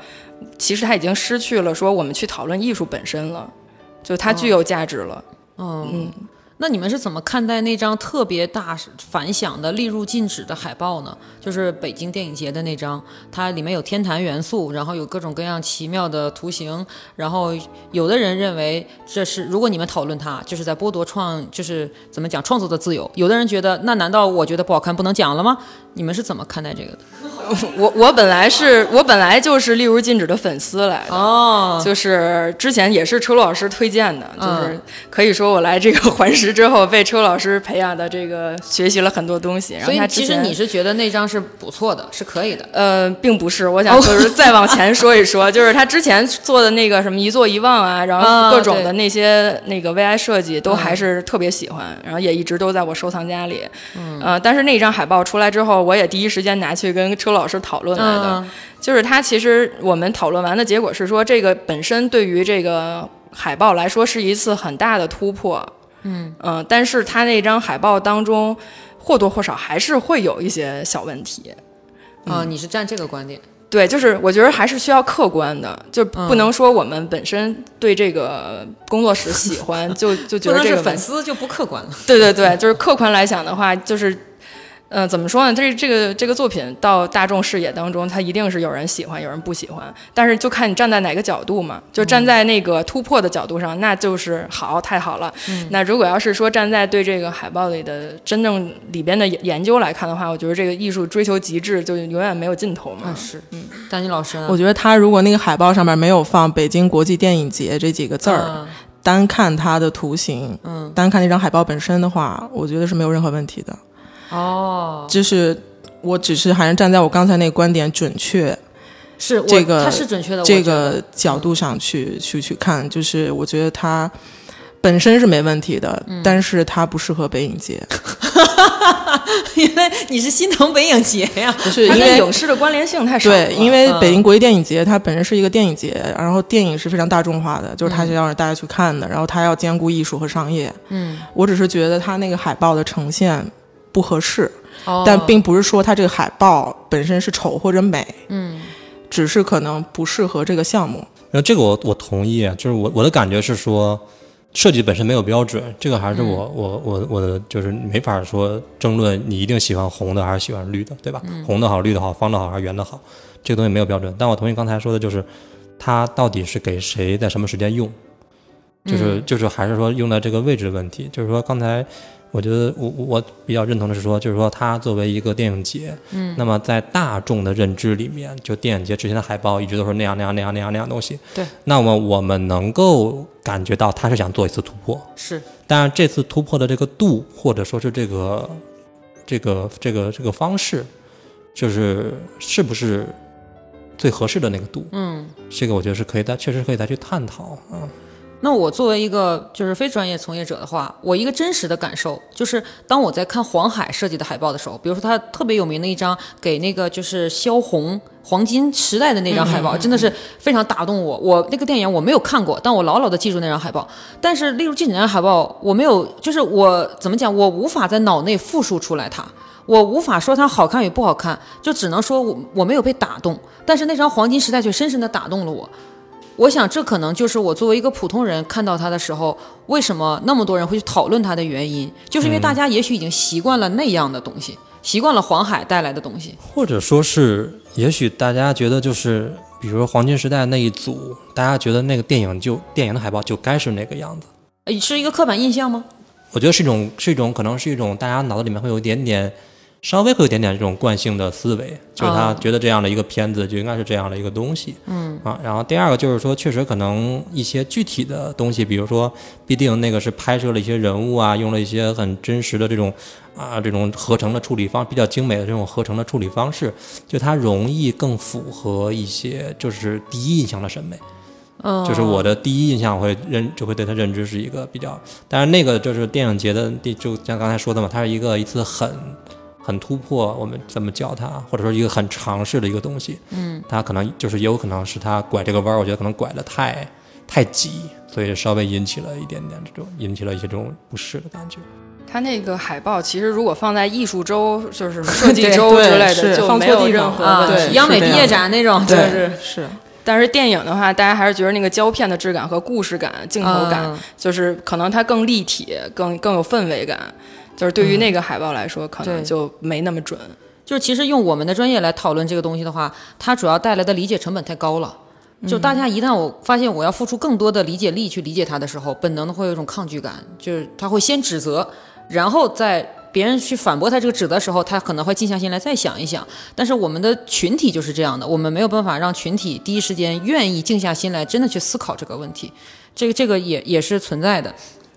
G: 其实它已经失去了说我们去讨论艺术本身了。就它具有价值了，
D: 嗯，那你们是怎么看待那张特别大反响的列入禁止的海报呢？就是北京电影节的那张，它里面有天坛元素，然后有各种各样奇妙的图形，然后有的人认为这是，如果你们讨论它，就是在剥夺创，就是怎么讲创作的自由。有的人觉得，那难道我觉得不好看不能讲了吗？你们是怎么看待这个的？
G: 我我本来是我本来就是例如禁止的粉丝来的
D: 哦，
G: 就是之前也是车路老师推荐的，就是可以说我来这个环石之后被车老师培养的这个学习了很多东西。
D: 然后他其实你是觉得那张是不错的，是可以的。
G: 呃，并不是，我想就是再往前说一说，就是他之前做的那个什么一坐一望啊，然后各种的那些那个 VI 设计都还是特别喜欢，然后也一直都在我收藏夹里。嗯，但是那张海报出来之后，我也第一时间拿去跟车。老师讨论来的，就是他其实我们讨论完的结果是说，这个本身对于这个海报来说是一次很大的突破，
D: 嗯
G: 嗯，但是他那张海报当中或多或少还是会有一些小问题，
D: 啊，你是站这个观点？
G: 对，就是我觉得还是需要客观的，就不能说我们本身对这个工作室喜欢，就就觉得这个
D: 粉丝就不客观了。
G: 对对对，就是客观来讲的话，就是。嗯，怎么说呢？这这个这个作品到大众视野当中，它一定是有人喜欢，有人不喜欢。但是就看你站在哪个角度嘛。就站在那个突破的角度上，那就是好，太好了。那如果要是说站在对这个海报里的真正里边的研究来看的话，我觉得这个艺术追求极致就永远没有尽头嘛。
D: 是，嗯。丹妮老师，
F: 我觉得他如果那个海报上面没有放“北京国际电影节”这几个字儿，单看它的图形，
D: 嗯，
F: 单看那张海报本身的话，我觉得是没有任何问题的。
D: 哦，
F: 就是我只是还是站在我刚才那个观点准确，
D: 是
F: 这个
D: 它是准确的
F: 这个角度上去去去看，就是我觉得它本身是没问题的，但是它不适合北影节。
D: 因为你是心疼北影节呀？
F: 不是，因为
G: 影视的关联性太少。
F: 对，因为北京国际电影节它本身是一个电影节，然后电影是非常大众化的，就是它是要让大家去看的，然后它要兼顾艺术和商业。
D: 嗯，
F: 我只是觉得它那个海报的呈现。不合适，但并不是说它这个海报本身是丑或者美，
D: 嗯，
F: 只是可能不适合这个项目。
E: 那这个我我同意，就是我我的感觉是说，设计本身没有标准，这个还是我我我我的就是没法说争论你一定喜欢红的还是喜欢绿的，对吧？红的好，绿的好，方的好还是圆的好，这个东西没有标准。但我同意刚才说的，就是它到底是给谁在什么时间用，就是就是还是说用在这个位置的问题，就是说刚才。我觉得我我比较认同的是说，就是说它作为一个电影节，
D: 嗯，
E: 那么在大众的认知里面，就电影节之前的海报一直都是那样那样那样那样那样东西，
D: 对。
E: 那么我们能够感觉到他是想做一次突破，
D: 是。
E: 但是这次突破的这个度，或者说是这个这个这个这个方式，就是是不是最合适的那个度？
D: 嗯，
E: 这个我觉得是可以再确实可以再去探讨啊。
D: 那我作为一个就是非专业从业者的话，我一个真实的感受就是，当我在看黄海设计的海报的时候，比如说他特别有名的一张给那个就是萧红黄金时代的那张海报，真的是非常打动我。我那个电影我没有看过，但我牢牢的记住那张海报。但是例如这几张海报，我没有，就是我怎么讲，我无法在脑内复述出来它，我无法说它好看与不好看，就只能说我我没有被打动。但是那张黄金时代却深深的打动了我。我想，这可能就是我作为一个普通人看到他的时候，为什么那么多人会去讨论他的原因，就是因为大家也许已经习惯了那样的东西，习惯了黄海带来的东西，
E: 或者说是，也许大家觉得就是，比如说黄金时代那一组，大家觉得那个电影就电影的海报就该是那个样子，
D: 是一个刻板印象吗？
E: 我觉得是一种，是一种，可能是一种大家脑子里面会有一点点稍微会有点点这种惯性的思维，就是他
D: 哦。
E: 觉得这样的一个片子就应该是这样的一个东西，嗯。啊，然后第二个就是说，确实可能一些具体的东西，比如说，必定那个是拍摄了一些人物啊，用了一些很真实的这种啊这种合成的处理方，比较精美的这种合成的处理方式，就它容易更符合一些就是第一印象的审美。
D: 嗯，
E: 就是我的第一印象会认就会对他认知是一个比较，但是那个就是电影节的第就像刚才说的嘛，它是一个一次很很突破我们怎么叫它，或者说一个很尝试的一个东西。嗯，它可能就是也有可能是它拐这个弯儿，我觉得可能拐的太太急，所以稍微引起了一点点这种引起了一些这种不适的感觉。
G: 它那个海报其实如果放在艺术周，就是设计周之类的，就没
F: 错地方
G: 有任何
D: 啊
G: 问题。
F: 对
D: 央美毕业展那种，
F: 对
D: 就是
F: 是，
G: 但是电影的话，大家还是觉得那个胶片的质感和故事感、镜头感，
D: 嗯
G: 就是可能它更立体、更更有氛围感。就是对于那个海报来说，可能就没那么准。
D: 就是其实用我们的专业来讨论这个东西的话，它主要带来的理解成本太高了。就大家一旦我发现我要付出更多的理解力去理解它的时候，本能的会有一种抗拒感，就是他会先指责，然后在别人去反驳他这个指责的时候，他可能会静下心来再想一想。但是我们的群体就是这样的，我们没有办法让群体第一时间愿意静下心来，真的去思考这个问题。这个这个也也是存在的。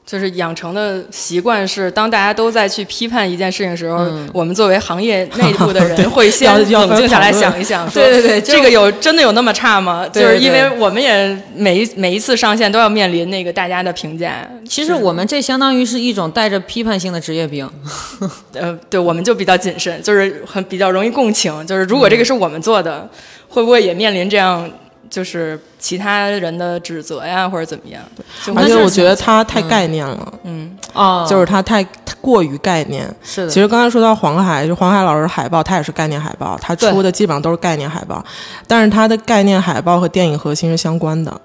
G: 就是养成的习惯是，当大家都在去批判一件事情的时候，
D: 嗯
G: 我们作为行业内部的人会先 冷静下来想一想，说
D: 对对对
G: 这个有真的有那么差吗？
D: 对
G: 就是因为我们也每一每一次上线都要面临那个大家的评价。
D: 其实我们这相当于是一种带着批判性的职业病。
G: 呃，对，我们就比较谨慎，就是很比较容易共情。就是如果这个是我们做的，会不会也面临这样就是其他人的指责呀，或者怎么样？就
F: 而且我觉得他太概念了，
G: 嗯，
D: 哦。
F: 就是他太太过于概念。
D: 是的，
F: 其实刚才说到黄海，就黄海老师海报，他也是概念海报，他出的基本上都是概念海报，但是他的概念海报和电影核心是相关的。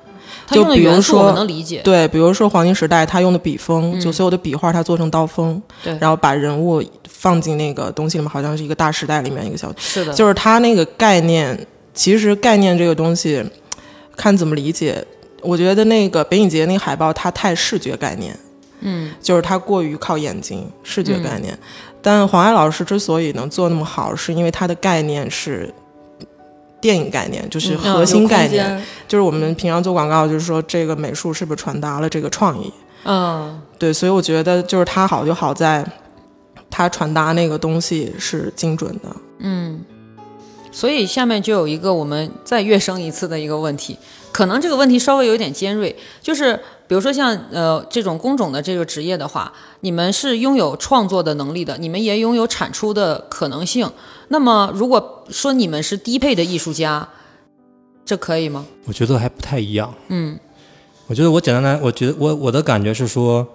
D: 他用的
F: 就比如说
D: 能理解。
F: 对，比如说黄金时代，他用的笔锋，就所有的笔画，他做成刀锋，
D: 对。
F: 然后把人物放进那个东西里面，好像是一个大时代里面一个小，
D: 是的，
F: 就是他那个概念，其实概念这个东西，看怎么理解。我觉得那个北影节那个海报，它太视觉概念，
D: 嗯，
F: 就是它过于靠眼睛视觉概念。但黄爱老师之所以能做那么好，是因为他的概念是电影概念，就是
D: 嗯
F: 核心概念，就是我们平常做广告，就是说这个美术是不是传达了这个创意。
D: 嗯，
F: 对，所以我觉得就是它好就好在，它传达那个东西是精准的。
D: 所以下面就有一个我们再跃升一次的一个问题，可能这个问题稍微有点尖锐，就是比如说像呃这种工种的这个职业的话，你们是拥有创作的能力的，你们也拥有产出的可能性。那么如果说你们是低配的艺术家，这可以吗？
E: 我觉得还不太一样。
D: 嗯，
E: 我觉得我简单来，我觉得我我的感觉是说，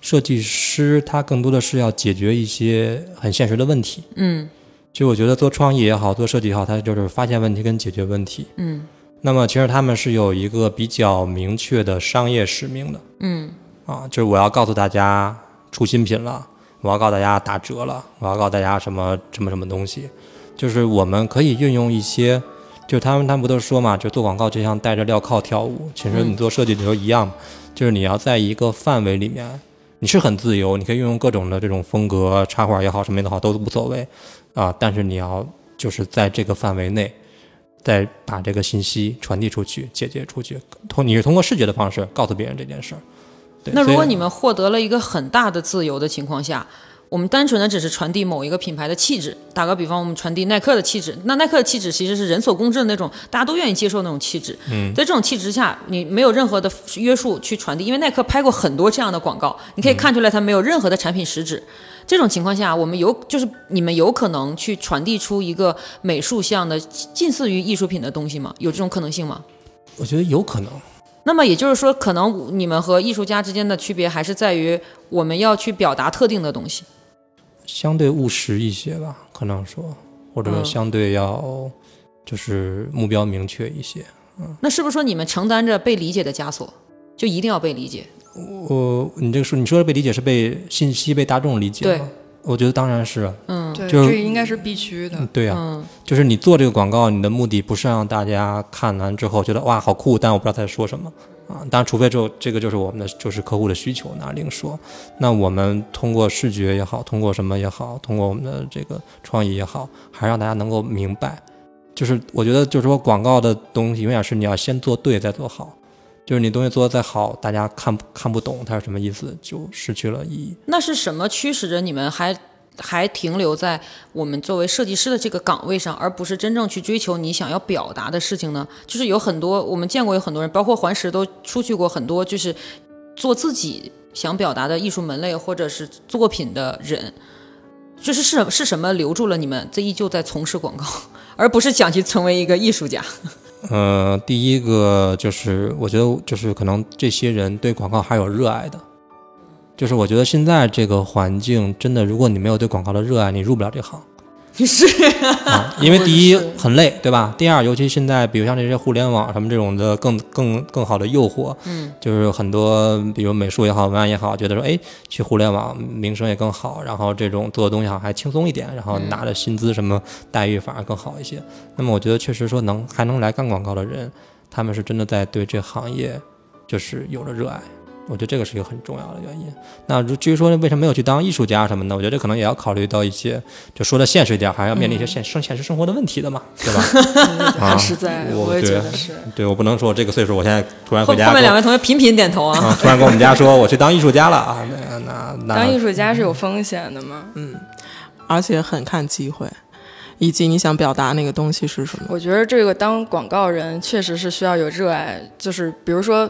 E: 设计师他更多的是要解决一些很现实的问题。
D: 嗯
E: 就我觉得做创意也好，做设计也好，它就是发现问题跟解决问题。
D: 嗯。
E: 那么其实他们是有一个比较明确的商业使命的
D: 嗯。
E: 啊，就是我要告诉大家出新品了，我要告诉大家打折了，我要告诉大家什么什么什么东西，就是我们可以运用一些，就是他们他们不都说嘛，就做广告就像戴着镣铐跳舞，其实你做设计的时候一样，就是你要在一个范围里面，你是很自由，你可以运用各种的这种风格，插画也好，什么也好都无所谓啊，但是你要就是在这个范围内。再把这个信息传递出去、解决出去，通你是通过视觉的方式告诉别人这件事儿。
D: 那如果你们获得了一个很大的自由的情况下，我们单纯的只是传递某一个品牌的气质，打个比方，我们传递耐克的气质，那耐克的气质其实是人所共知的那种，大家都愿意接受那种气质。嗯，在这种气质下，你没有任何的约束去传递，因为耐克拍过很多这样的广告，你可以看出来它没有任何的产品实质。这种情况下，我们有就是你们有可能去传递出一个美术像的近似于艺术品的东西吗？有这种可能性吗？
E: 我觉得有可能，
D: 那么也就是说，可能你们和艺术家之间的区别还是在于我们要去表达特定的东西。
E: 相对务实一些吧，可能说，或者相对要就是目标明确一些。
D: 嗯那是不是说你们承担着被理解的枷锁，就一定要被理解？
E: 我你这个说你说的被理解是被信息被大众理解
D: 对
E: 吗？我觉得当然是啊，
D: 嗯
G: 对，
E: 就
G: 这应该是必须的。
E: 嗯对呀、
D: 嗯
E: 就是你做这个广告，你的目的不是让大家看完之后觉得哇好酷，但我不知道他在说什么啊。当然，除非就这个就是我们的就是客户的需求，那另说。那我们通过视觉也好，通过什么也好，通过我们的这个创意也好，还让大家能够明白。就是我觉得，就是说广告的东西永远是你要先做对再做好。就是你东西做的再好，大家看看不懂它是什么意思，就失去了意义。
D: 那是什么驱使着你们还还停留在我们作为设计师的这个岗位上，而不是真正去追求你想要表达的事情呢？就是有很多我们见过有很多人，包括环石都出去过很多，就是做自己想表达的艺术门类或者是作品的人，就是是是什么留住了你们，这依旧在从事广告，而不是想去成为一个艺术家。
E: 呃，第一个就是我觉得就是可能这些人对广告还有热爱的，就是我觉得现在这个环境真的，如果你没有对广告的热爱，你入不了这行。
D: 是
E: 啊，因为第一很累，对吧？第二，尤其现在，比如像这些互联网什么这种的，更更更好的诱惑，
D: 嗯，
E: 就是很多，比如美术也好，文案也好，觉得说，哎，去互联网名声也更好，然后这种做的东西好还轻松一点，然后拿的薪资什么待遇反而更好一些。那么我觉得确实说能还能来干广告的人，他们是真的在对这行业就是有了热爱。我觉得这个是一个很重要的原因。那至于说为什么没有去当艺术家什么的，我觉得这可能也要考虑到一些，就说的现实一点，还要面临一些现生现实生活的问题的嘛，对吧？
G: 很实在，我也觉得是。
E: 对，我不能说我这个岁数，我现在突然回家。
D: 后面两位同学频频点头啊！
E: 突然跟我们家说我去当艺术家了啊！那那那
G: 当艺术家是有风险的嘛？
F: 嗯，而且很看机会，以及你想表达那个东西是什么。
G: 我觉得这个当广告人确实是需要有热爱，就是比如说。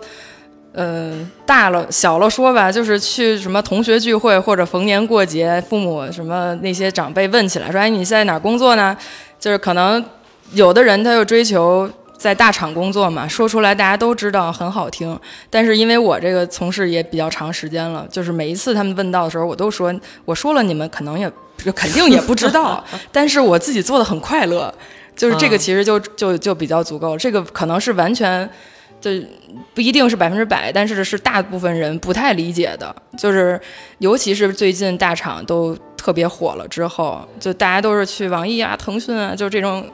G: 嗯，大了小了说吧，就是去什么同学聚会或者逢年过节，父母什么那些长辈问起来说：“哎，你现在哪工作呢？”就是可能有的人他又追求在大厂工作嘛，说出来大家都知道很好听。但是因为我这个从事也比较长时间了，就是每一次他们问到的时候，我都说我说了，你们可能也肯定也不知道，但是我自己做的很快乐，就是这个其实就就就比较足够。这个可能是完全。就不一定是百分之百，但是是大部分人不太理解的，就是尤其是最近大厂都特别火了之后，就大家都是去网易啊、腾讯啊，就这种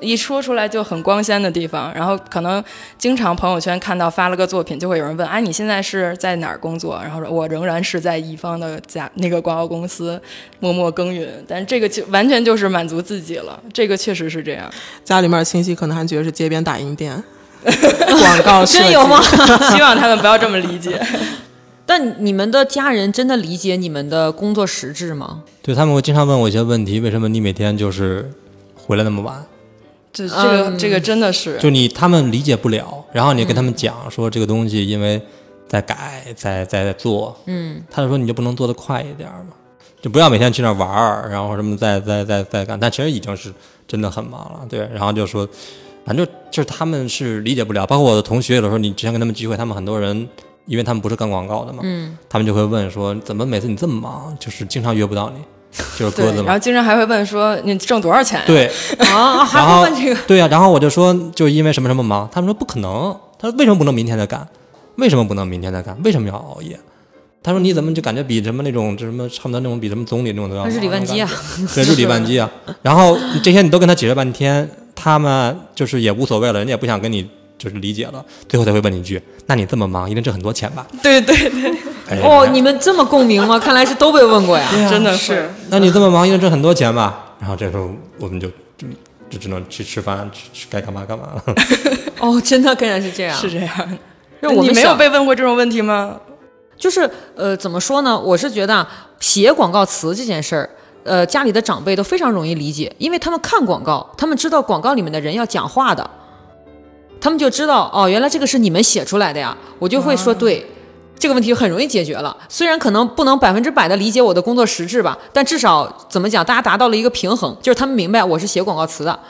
G: 一说出来就很光鲜的地方，然后可能经常朋友圈看到发了个作品，就会有人问：啊，你现在是在哪儿工作？然后说我仍然是在乙方的家那个广告公司默默耕耘，但这个就完全就是满足自己了，这个确实是这样。
F: 家里面亲戚可能还觉得是街边打印店。广告
D: 真有吗？
G: 希望他们不要这么理解。
D: 但你们的家人真的理解你们的工作实质吗？
E: 对他们会经常问我一些问题：为什么你每天就是回来那么晚？
G: 这这个这个真的是，
E: 就你他们理解不了。然后你跟他们讲说这个东西因为在改，在在做，
D: 嗯，
E: 他就说你就不能做得快一点吗？就不要每天去那玩儿，然后什么再再再再干。但其实已经是真的很忙了，对。然后就说。反正就是他们是理解不了，包括我的同学，有的时候你之前跟他们聚会，他们很多人，因为他们不是干广告的嘛，
D: 嗯，
E: 他们就会问说，怎么每次你这么忙，就是经常约不到你，就是鸽子嘛。
G: 然后经常还会问说，你挣多少钱？
E: 对
D: 啊，还会问这个？
E: 对呀，然后我就说，就因为什么什么忙，他们说不可能，他说为什么不能明天再干？为什么不能明天再干？为什么要熬夜？他说你怎么就感觉比什么那种就什么差不多那种比什么总理那种都要？
D: 日理万机啊，
E: 对，日理万机啊。然后这些你都跟他解释半天。他们就是也无所谓了，人家也不想跟你就是理解了，最后才会问你一句：“那你这么忙，一定挣很多钱吧？”
G: 对对对，
D: 哦，你们这么共鸣吗？看来是都被问过呀，
G: 真的是。
E: 那你这么忙，一定挣很多钱吧？然后这时候我们就就就只能去吃饭，去该干嘛干嘛 了。
D: 哦，真的，竟然是这样，
G: 是这样。
D: 你
G: 没有被问过这种问题吗？
D: 就是呃，怎么说呢？我是觉得写广告词这件事儿。呃，家里的长辈都非常容易理解，因为他们看广告，他们知道广告里面的人要讲话的，他们就知道哦，原来这个是你们写出来的呀，我就会说对，这个问题很容易解决了。虽然可能不能百分之百的理解我的工作实质吧，但至少怎么讲，大家达到了一个平衡，就是他们明白我是写广告词的，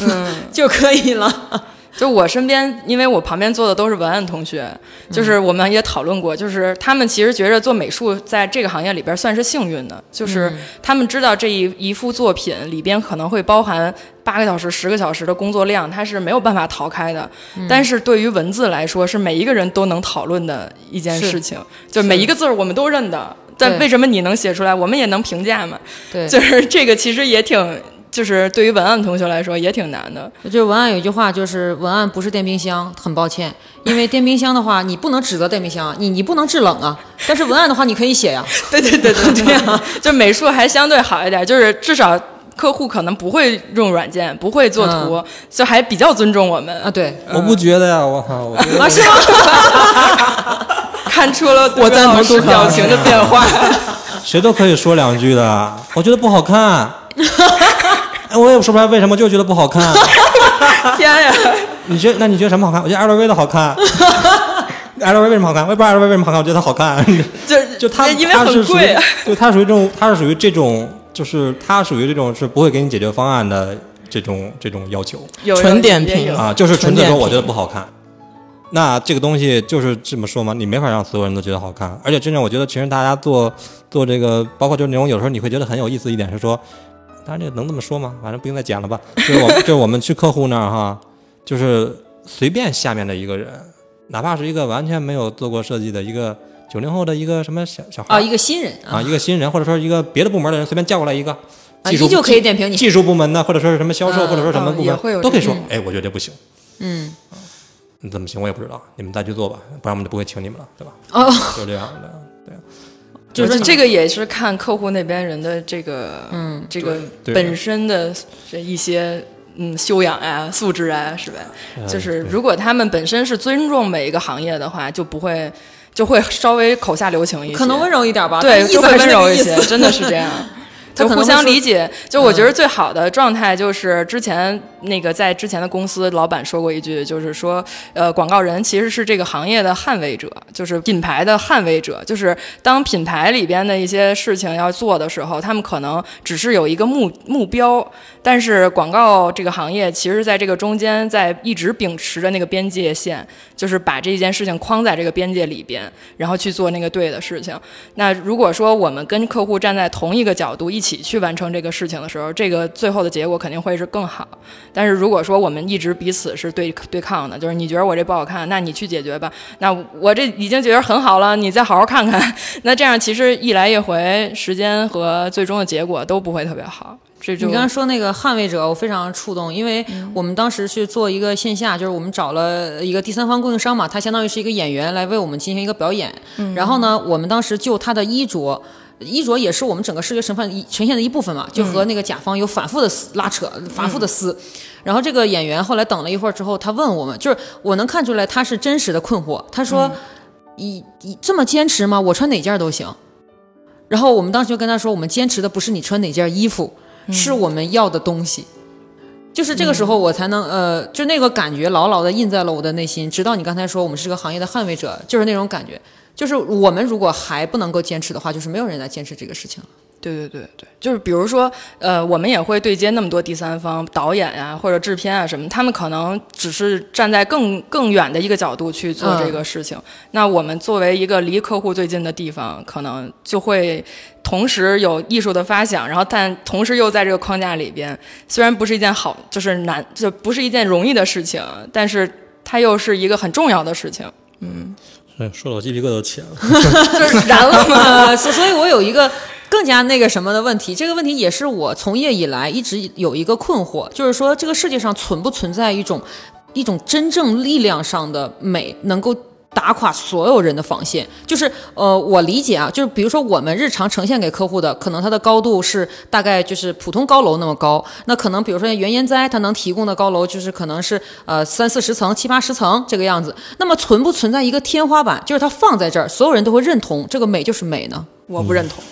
G: 嗯，
D: 就可以了。
G: 就我身边，因为我旁边坐的都是文案同学，就是我们也讨论过，就是他们其实觉着做美术在这个行业里边算是幸运的，就是他们知道这一一幅作品里边可能会包含八个小时、十个小时的工作量，它是没有办法逃开的。但是对于文字来说，是每一个人都能讨论的一件事情，就每一个字我们都认得。但为什么你能写出来，我们也能评价嘛？
D: 对，
G: 就是这个其实也挺。就是对于文案同学来说也挺难的。
D: 就文案有一句话，就是文案不是电冰箱，很抱歉，因为电冰箱的话，你不能指责电冰箱，你你不能制冷啊。但是文案的话，你可以写呀。
G: 对对对对对啊，就美术还相对好一点，就是至少客户可能不会用软件，不会做图，就还比较尊重我们
D: 啊。对，
E: 我不觉得呀，我靠，我觉得
D: 啊是吗？
G: 看出了
F: 我赞同杜克
G: 表情的变化。
E: 谁都可以说两句的，我觉得不好看。哎我也说不出来为什么，就觉得不好看。
G: 天呀！
E: 你觉得那你觉得什么好看？我觉得 LV 的好看。LV 为什么好看？我也不知道 LV 为什么好看，我觉得它好看。
G: 就
E: 就它
G: 因为
E: 它是属于
G: 很贵，
E: 对，它属于这种，它是属于这种，就是它属于这种是不会给你解决方案的这种这种要求
F: 纯点评
E: 啊，就是纯
F: 点评
E: 说我觉得不好看。那这个东西就是这么说嘛，你没法让所有人都觉得好看。而且真正我觉得，其实大家做做这个，包括就是那种有时候你会觉得很有意思一点是说，当然这个能这么说吗？反正不用再剪了吧。就是我就是我们去客户那儿哈，就是随便下面的一个人，哪怕是一个完全没有做过设计的一个九零后的一个什么小小孩
D: 啊，一个新人
E: 啊，一个新人，或者说一个别的部门的人，随便叫过来一个，
D: 啊，
E: 技术
D: 依旧可以点评你。
E: 技术部门的，或者说是什么销售，
D: 嗯
E: 或者说什么
G: 嗯
E: 部门，都可以说哎，我觉得这不行。
D: 嗯，
E: 你怎么行我也不知道，你们再去做吧，不然我们就不会请你们了，对吧？
D: 哦，
E: 就这样的，对。
G: 就是这个也是看客户那边人的这个，嗯，这个
E: 对
G: 本身的这一些嗯修养啊、素质啊，是吧？就是如果他们本身是尊重每一个行业的话，就不会就会稍微口下留情一些，
D: 可能温柔一点吧。
G: 对，就会温柔一些，真的是这样。就互相理解，就我觉得最好的状态就是之前那个在之前的公司，老板说过一句，就是说，呃，广告人其实是这个行业的捍卫者，就是品牌的捍卫者，就是当品牌里边的一些事情要做的时候，他们可能只是有一个目目标，但是广告这个行业其实在这个中间，在一直秉持着那个边界线，就是把这件事情框在这个边界里边，然后去做那个对的事情。那如果说我们跟客户站在同一个角度一起去完成这个事情的时候，这个最后的结果肯定会是更好。但是如果说我们一直彼此是对对抗的，就是你觉得我这不好看，那你去解决吧。那我这已经觉得很好了，你再好好看看。那这样其实一来一回，时间和最终的结果都不会特别好。这就
D: 你刚刚说那个捍卫者，我非常触动，因为我们当时去做一个线下，就是我们找了一个第三方供应商嘛，他相当于是一个演员来为我们进行一个表演。然后呢，我们当时就他的衣着。衣着也是我们整个视觉呈现的一部分嘛，就和那个甲方有反复的撕拉扯、反复的撕。然后这个演员后来等了一会儿之后，他问我们，就是我能看出来他是真实的困惑。他说：“你你这么坚持吗？我穿哪件都行。”然后我们当时就跟他说：“我们坚持的不是你穿哪件衣服，是我们要的东西。就是这个时候，我才能、呃，就那个感觉牢牢的印在了我的内心。直到你刚才说我们是这个行业的捍卫者，就是那种感觉。就是我们如果还不能够坚持的话，就是没有人来坚持这个事情了。
G: 对对对对，就是比如说，呃，我们也会对接那么多第三方导演啊，或者制片啊什么，他们可能只是站在更更远的一个角度去做这个事情。那我们作为一个离客户最近的地方，可能就会同时有艺术的发想，然后但同时又在这个框架里边，虽然不是一件好，就是难，就不是一件容易的事情，但是它又是一个很重要的事情。
E: 是说的我鸡皮疙瘩都起来了。
G: 就是燃了吗？
D: 呃，所所以，我有一个更加那个什么的问题，这个问题也是我从业以来一直有一个困惑，就是说这个世界上存不存在一种一种真正力量上的美，能够。打垮所有人的防线，就是呃，我理解啊，就是比如说我们日常呈现给客户的，可能它的高度是大概就是普通高楼那么高，那可能比如说原研哉它能提供的高楼就是可能是呃三四十层、七八十层这个样子，那么存不存在一个天花板，就是它放在这儿，所有人都会认同这个美就是美呢？
G: 我 不认同，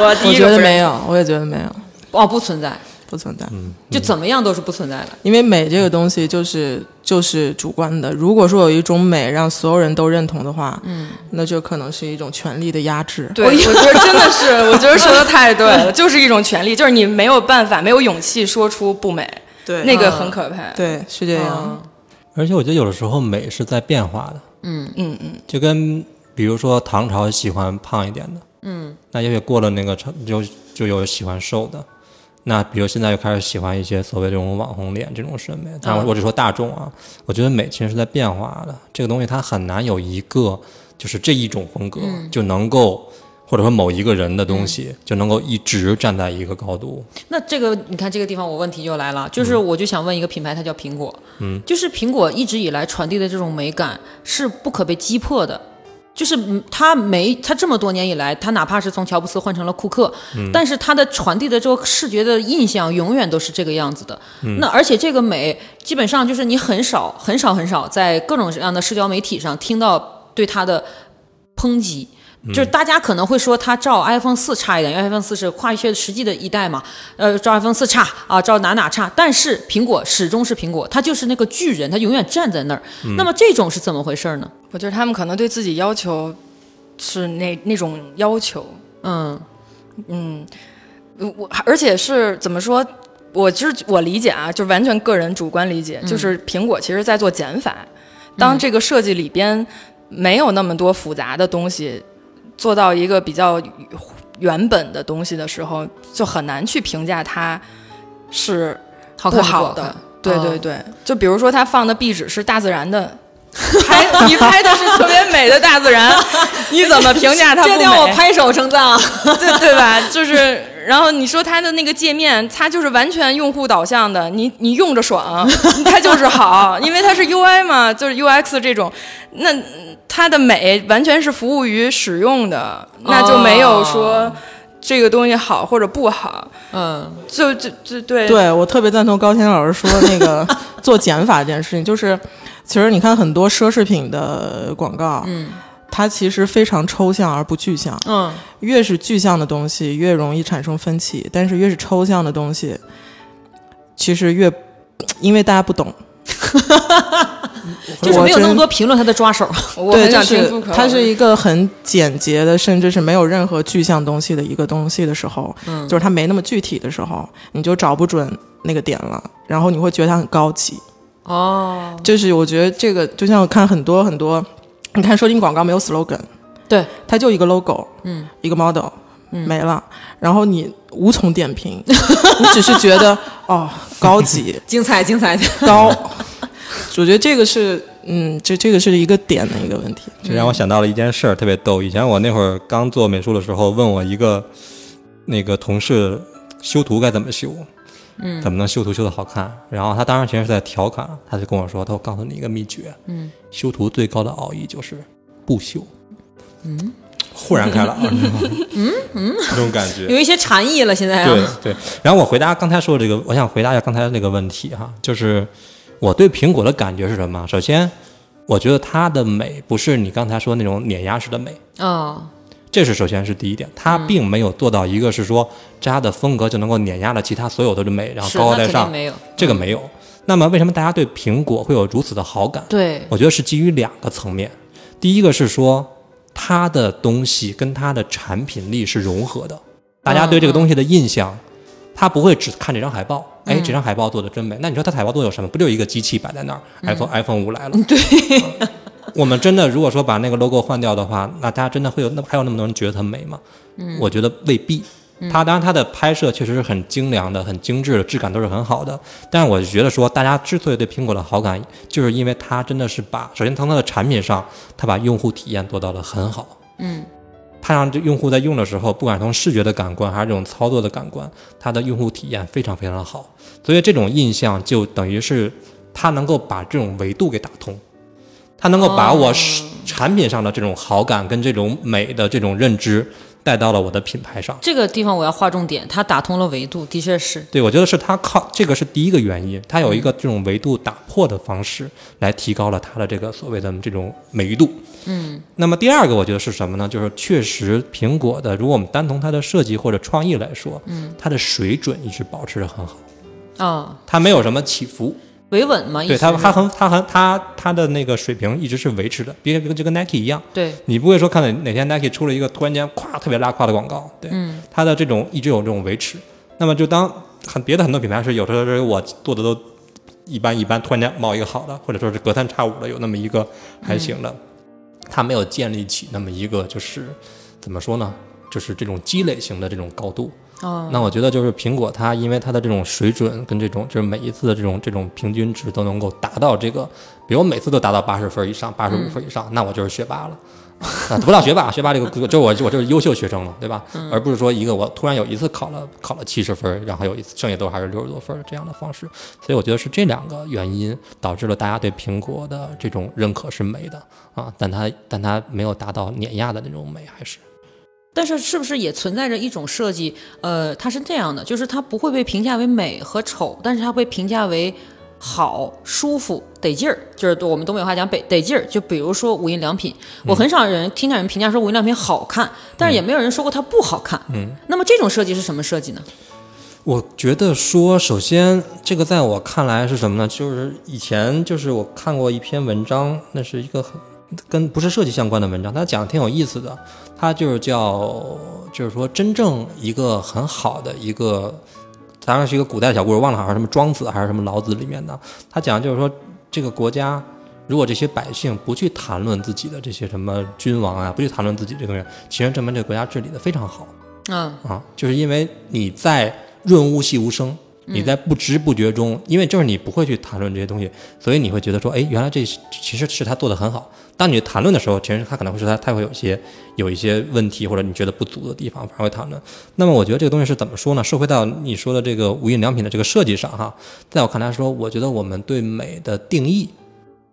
G: 我
F: 觉得没有，我也觉得没有，
D: 哦，不存在，
F: 不存在。
D: 就怎么样都是不存在的。
F: 因为美这个东西就是就是主观的。如果说有一种美让所有人都认同的话，嗯，那就可能是一种权力的压制。
G: 对，我觉得真的是，我觉得说的太对了，就是一种权力，就是你没有办法，没有勇气说出不美，
F: 对
G: 那个很可怕。
F: 对，是这样。
D: 嗯
E: 而且我觉得有的时候美是在变化的，
G: 嗯嗯嗯，
E: 就跟比如说唐朝喜欢胖一点的，嗯，那也许过了那个成就就有喜欢瘦的，那比如现在又开始喜欢一些所谓这种网红脸这种审美，当然我我只说大众啊，我觉得美其实是在变化的，这个东西它很难有一个就是这一种风格就能够或者说某一个人的东西，就能够一直站在一个高度。
D: 那这个你看这个地方，我问题就来了，就是我就想问一个品牌，它叫苹果，嗯，就是苹果一直以来传递的这种美感是不可被击破的。就是嗯它没，他这么多年以来，他哪怕是从乔布斯换成了库克，但是他的传递的这个视觉的印象永远都是这个样子的。那而且这个美，基本上就是你很少很少很少在各种各样的社交媒体上听到对他的抨击。就是大家可能会说它照 iPhone 四差一点，因为 iPhone 四是跨越实际的一代嘛，呃，照 iPhone 四差啊，照哪哪差。但是苹果始终是苹果，它就是那个巨人，它永远站在那儿。那么这种是怎么回事呢？
G: 我觉得他们可能对自己要求是那那种要求，
D: 嗯
G: 嗯，我而且是怎么说？我其实我理解啊，就完全个人主观理解，就是苹果其实在做减法。当这个设计里边没有那么多复杂的东西。做到一个比较原本的东西的时候，就很难去评价它是不好的。对对对，就比如说他放的壁纸是大自然的，拍你拍的是特别美的大自然，你怎么评价它不美？
D: 这让我拍手称赞啊，
G: 对对吧？就是，然后你说它的那个界面，它就是完全用户导向的，你你用着爽，它就是好，因为它是 UI 嘛，就是 UX 这种，那。它的美完全是服务于使用的，那就没有说这个东西好或者不好。
D: 嗯，
G: 就就就对。
F: 对我特别赞同高天老师说那个 做减法这件事情，就是其实你看很多奢侈品的广告，
D: 嗯，
F: 它其实非常抽象而不具象。
D: 嗯，
F: 越是具象的东西越容易产生分歧，但是越是抽象的东西，其实越因为大家不懂。
D: 就是没有那么多评论他的抓手，
F: 对，就是它是一个很简洁的，甚至是没有任何具象东西的一个东西的时候，
D: 嗯，
F: 就是它没那么具体的时候，你就找不准那个点了，然后你会觉得它很高级。
D: 哦，
F: 就是我觉得这个就像我看很多很多，你看收金广告没有 slogan，
D: 对，
F: 它就一个 logo，
D: 嗯，
F: 一个 model，没了，然后你无从点评，你只是觉得哦，高级，
D: 精彩，精彩，
F: 高。我觉得这个是，嗯，这这个是一个点的一个问题。
E: 这让我想到了一件事儿，特别逗。以前我那会儿刚做美术的时候，问我一个那个同事修图该怎么修，
D: 嗯，
E: 怎么能修图修的好看？然后他当时其实是在调侃，他就跟我说：“他我告诉你一个秘诀，
D: 嗯，
E: 修图最高的奥义就是不修。”
D: 嗯，
E: 豁然开朗，
D: 嗯嗯，
E: 这种感觉
D: 有一些禅意了。现在
E: 对对。然后我回答刚才说的这个，我想回答一下刚才那个问题哈，就是。我对苹果的感觉是什么？首先，我觉得它的美不是你刚才说那种碾压式的美
D: 啊，
E: 这是首先是第一点，它并没有做到一个是说它的风格就能够碾压了其他所有的美，然后高高在上，
D: 没有
E: 这个没有。那么为什么大家对苹果会有如此的好感？
D: 对，
E: 我觉得是基于两个层面，第一个是说它的东西跟它的产品力是融合的，大家对这个东西的印象。他不会只看这张海报，哎，这张海报做的真美。那你说它海报做有什么？不就一个机器摆在那儿？iPhone iPhone 五来了。
D: 对，
E: 我们真的如果说把那个 logo 换掉的话，那大家真的会有那还有那么多人觉得它美吗？
D: 嗯，
E: 我觉得未必。它当然它的拍摄确实是很精良的、很精致的，质感都是很好的。但是我觉得说，大家之所以对苹果的好感，就是因为它真的是把首先从它的产品上，它把用户体验做到了很好。
D: 嗯。
E: 它让这用户在用的时候，不管从视觉的感官还是这种操作的感官，它的用户体验非常非常的好。所以这种印象就等于是它能够把这种维度给打通，它能够把我产品上的这种好感跟这种美的这种认知。带到了我的品牌上，
D: 这个地方我要划重点，它打通了维度，的确是
E: 对，我觉得是它靠这个是第一个原因，它有一个这种维度打破的方式，来提高了它的这个所谓的这种美誉度。
D: 嗯，
E: 那么第二个我觉得是什么呢？就是确实苹果的，如果我们单从它的设计或者创意来说，
D: 嗯，
E: 它的水准一直保持得很好，
D: 啊，
E: 它没有什么起伏。
D: 维稳嘛，
E: 对他，他很，他很，他他的那个水平一直是维持的，别就跟 Nike 一样，
D: 对
E: 你不会说看哪哪天 Nike 出了一个突然间咵特别拉胯的广告，对，他的这种一直有这种维持。那么就当很别的很多品牌是有的时候我做的都一般一般，突然间冒一个好的，或者说是隔三差五的有那么一个还行的，它没有建立起那么一个就是怎么说呢，就是这种积累型的这种高度。
D: 哦，
E: 那我觉得就是苹果，它因为它的这种水准跟这种，就是每一次的这种这种平均值都能够达到这个，比如每次都达到八十分以上，八十五分以上，那我就是学霸了。啊，不到学霸，学霸这个就我我就是优秀学生了，对吧？而不是说一个我突然有一次考了考了七十分，然后有一次剩下都还是六十多分这样的方式。所以我觉得是这两个原因导致了大家对苹果的这种认可是美的啊，但它但它没有达到碾压的那种美，还是。
D: 但是是不是也存在着一种设计？呃，它是这样的，就是它不会被评价为美和丑，但是它被评价为好、舒服、得劲儿。就是我们东北话讲“得得劲儿”。就比如说无印良品，我很少人听见人评价说无印良品好看，但是也没有人说过它不好看。
E: 嗯，
D: 那么这种设计是什么设计呢？
E: 我觉得说，首先这个在我看来是什么呢？就是以前就是我看过一篇文章，那是一个很跟不是设计相关的文章，他讲的挺有意思的。他就是叫，就是说真正一个很好的一个，当然是一个古代的小故事，忘了好像什么庄子还是什么老子里面的。他讲就是说，这个国家如果这些百姓不去谈论自己的这些什么君王啊，不去谈论自己这东西，其实证明这个国家治理的非常好。
D: 嗯
E: 啊，就是因为你在润物细无声，你在不知不觉中，因为就是你不会去谈论这些东西，所以你会觉得说，哎，原来这其实是他做的很好。当你谈论的时候，其实他可能会说他他会有一些有一些问题或者你觉得不足的地方，反而会谈论。那么我觉得这个东西是怎么说呢？说回到你说的这个无印良品的这个设计上哈，在我看来说，我觉得我们对美的定义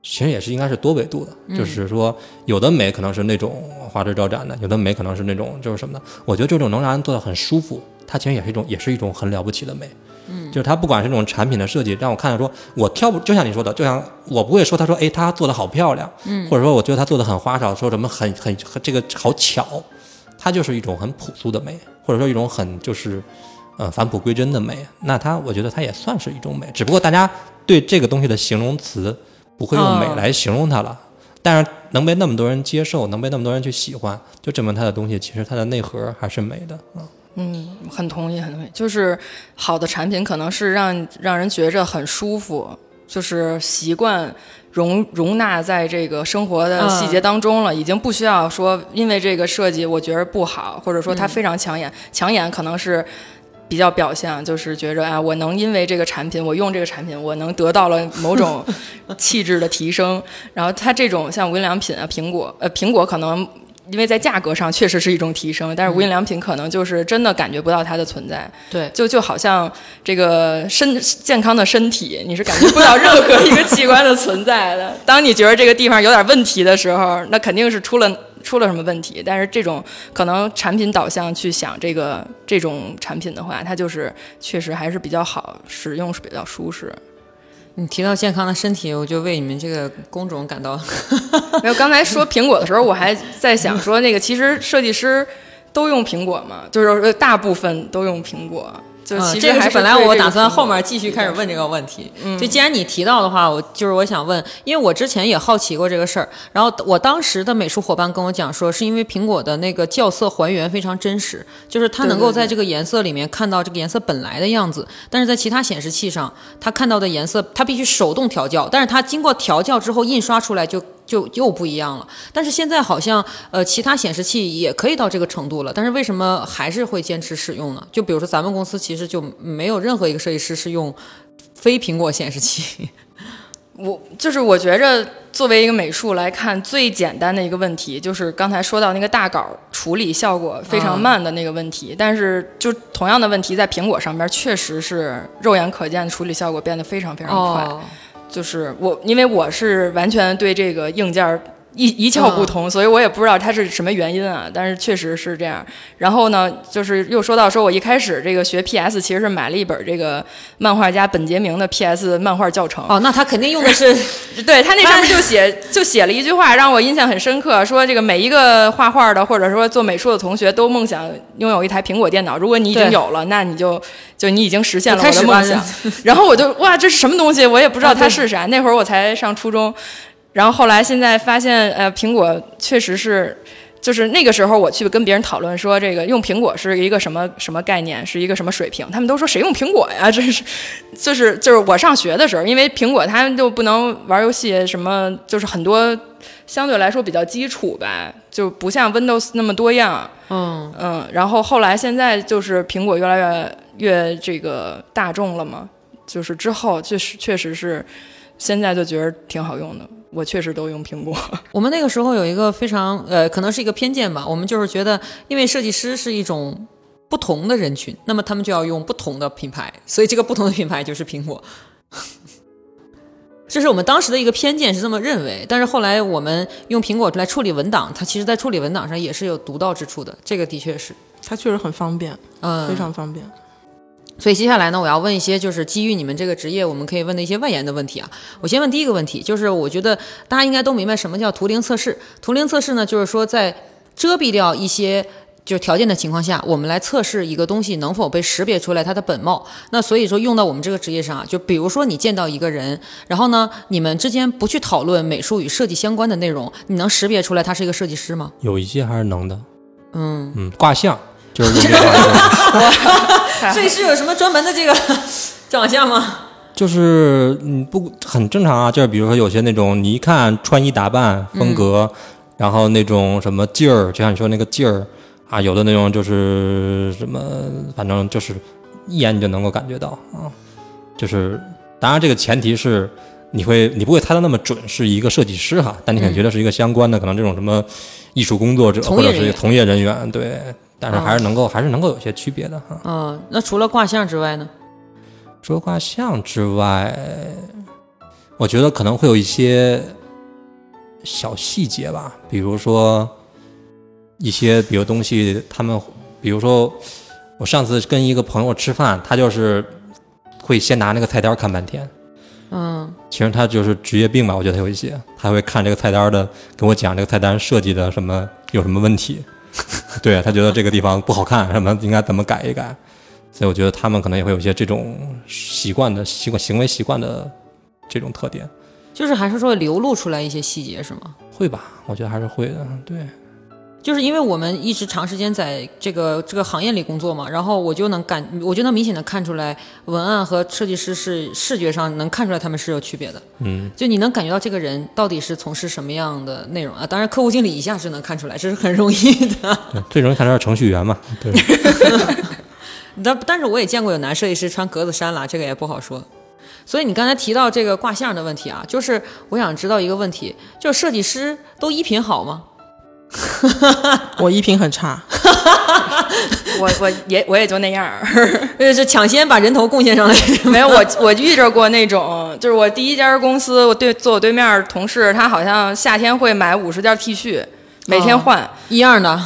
E: 其实也是应该是多维度的，就是说有的美可能是那种花枝招展的，有的美可能是那种就是什么呢？我觉得这种能让人做的很舒服，它其实也是一种也是一种很了不起的美。嗯，就是它不管是这种产品的设计，让我看到说，我挑不，就像你说的，就像我不会说，他说，哎，他做的好漂亮，嗯，或者说我觉得他做的很花哨，说什么很很很这个好巧，它就是一种很朴素的美，或者说一种很就是，呃，返璞归真的美。那它，我觉得它也算是一种美，只不过大家对这个东西的形容词不会用美来形容它了，但是能被那么多人接受，能被那么多人去喜欢，就证明它的东西其实它的内核还是美的啊。
G: 嗯，很同意，很同意。就是好的产品可能是让让人觉着很舒服，就是习惯容容纳在这个生活的细节当中了，已经不需要说因为这个设计我觉得不好，或者说它非常抢眼。抢眼可能是比较表象，就是觉着啊，我能因为这个产品，我用这个产品，我能得到了某种 气质的提升。然后它这种像无印良品啊，苹果呃，苹果可能。因为在价格上确实是一种提升，但是无印良品可能就是真的感觉不到它的存在。
D: 对，
G: 就就好像这个身健康的身体，你是感觉不到任何一个器官的存在的。当你觉得这个地方有点问题的时候，那肯定是出了出了什么问题。但是这种可能产品导向去想这个这种产品的话，它就是确实还是比较好，使用是比较舒适。
D: 你提到健康的身体，我就为你们这个工种感到。
G: 没有，刚才说苹果的时候，我还在想说，那个其实设计师都用苹果嘛，就是大部分都用苹果。就其实
D: 这个
G: 是
D: 本来我打算后面继续开始问这个问题。就既然你提到的话，我就是我想问，因为我之前也好奇过这个事儿。然后我当时的美术伙伴跟我讲说，是因为苹果的那个校色还原非常真实，就是它能够在这个颜色里面看到这个颜色本来的样子。但是在其他显示器上，它看到的颜色它必须手动调教，但是它经过调教之后印刷出来就。就又不一样了，但是现在好像呃其他显示器也可以到这个程度了，但是为什么还是会坚持使用呢？就比如说咱们公司其实就没有任何一个设计师是用非苹果显示器。
G: 我就是我觉着作为一个美术来看，最简单的一个问题就是刚才说到那个大稿处理效果非常慢的那个问题，但是就同样的问题在苹果上边确实是肉眼可见的处理效果变得非常非常快。就是我，因为我是完全对这个硬件一一窍不通，所以我也不知道它是什么原因啊。但是确实是这样。然后呢，就是又说到说我一开始这个学 PS，其实是买了一本这个漫画家本杰明的 PS 漫画教程。
D: 哦，那他肯定用的是，
G: 对他那上面就写就写了一句话，让我印象很深刻，说这个每一个画画的或者说做美术的同学都梦想拥有一台苹果电脑。如果你已经有了，那你就就你已经实现了我的梦想。然后我就哇，这是什么东西？我也不知道它是啥。那会儿我才上初中。然后后来现在发现，呃，苹果确实是，就是那个时候我去跟别人讨论说，这个用苹果是一个什么什么概念，是一个什么水平？他们都说谁用苹果呀？这是，就是就是我上学的时候，因为苹果它就不能玩游戏，什么就是很多相对来说比较基础吧，就不像 Windows 那么多样。
D: 嗯
G: 嗯。然后后来现在就是苹果越来越越这个大众了嘛，就是之后确实确实是。现在就觉得挺好用的。我确实都用苹果。
D: 我们那个时候有一个非常呃，可能是一个偏见吧，我们就是觉得，因为设计师是一种不同的人群，那么他们就要用不同的品牌，所以这个不同的品牌就是苹果。这是我们当时的一个偏见，是这么认为。但是后来我们用苹果来处理文档，它其实在处理文档上也是有独到之处的，这个的确是，
F: 它确实很方便，
D: 嗯，
F: 非常方便。
D: 所以接下来呢，我要问一些就是基于你们这个职业，我们可以问的一些外延的问题啊。我先问第一个问题，就是我觉得大家应该都明白什么叫图灵测试。图灵测试呢，就是说在遮蔽掉一些就是条件的情况下，我们来测试一个东西能否被识别出来它的本貌。那所以说用到我们这个职业上啊，就比如说你见到一个人，然后呢，你们之间不去讨论美术与设计相关的内容，你能识别出来他是一个设计师吗？
E: 有一些还是能的，
D: 嗯，
E: 嗯，卦象就是用这个卦象
D: 设计师有什么专门的这个 长相吗？
E: 就是嗯不很正常啊，就是比如说有些那种你一看穿衣打扮风格，然后那种什么劲儿，就像你说那个劲儿啊，有的那种就是什么，反正就是一眼你就能够感觉到啊，就是当然这个前提是你会你不会猜的那么准是一个设计师哈，但你可能觉得是一个相关的，可能这种什么艺术工作者或者是从业人员，对，但是还是能够还是能够有些区别的哈。
D: 嗯，那除了卦象之外呢？
E: 除了卦象之外，我觉得可能会有一些小细节吧，比如说一些比如东西，他们比如说我上次跟一个朋友吃饭，他就是会先拿那个菜单看半天。
D: 嗯，
E: 其实他就是职业病吧，我觉得他有一些，他会看这个菜单的，跟我讲这个菜单设计的什么有什么问题，对他觉得这个地方不好看，什么应该怎么改一改，所以我觉得他们可能也会有一些这种习惯的习惯行为习惯的这种特点，
D: 就是还是说流露出来一些细节是吗？
E: 会吧？我觉得还是会的，对。
D: 就是因为我们一直长时间在这个这个行业里工作嘛，然后我就能感，我就能明显的看出来，文案和设计师是视觉上能看出来他们是有区别的。
E: 嗯，
D: 就你能感觉到这个人到底是从事什么样的内容啊？当然，客户经理一下是能看出来，这是很容易的。
E: 对最容易看出来是程序员嘛，对。
D: 但但是我也见过有男设计师穿格子衫啦，这个也不好说。所以你刚才提到这个卦象的问题啊，就是我想知道一个问题，就是设计师都衣品好吗？
F: 我衣品很差，
G: 我我也我也就那样儿，
D: 呃，是抢先把人头贡献上来。
G: 没有我我遇着过那种，就是我第一家公司，我对坐我对面儿同事，他好像夏天会买五十件 T 恤，每天换，
D: 一样的，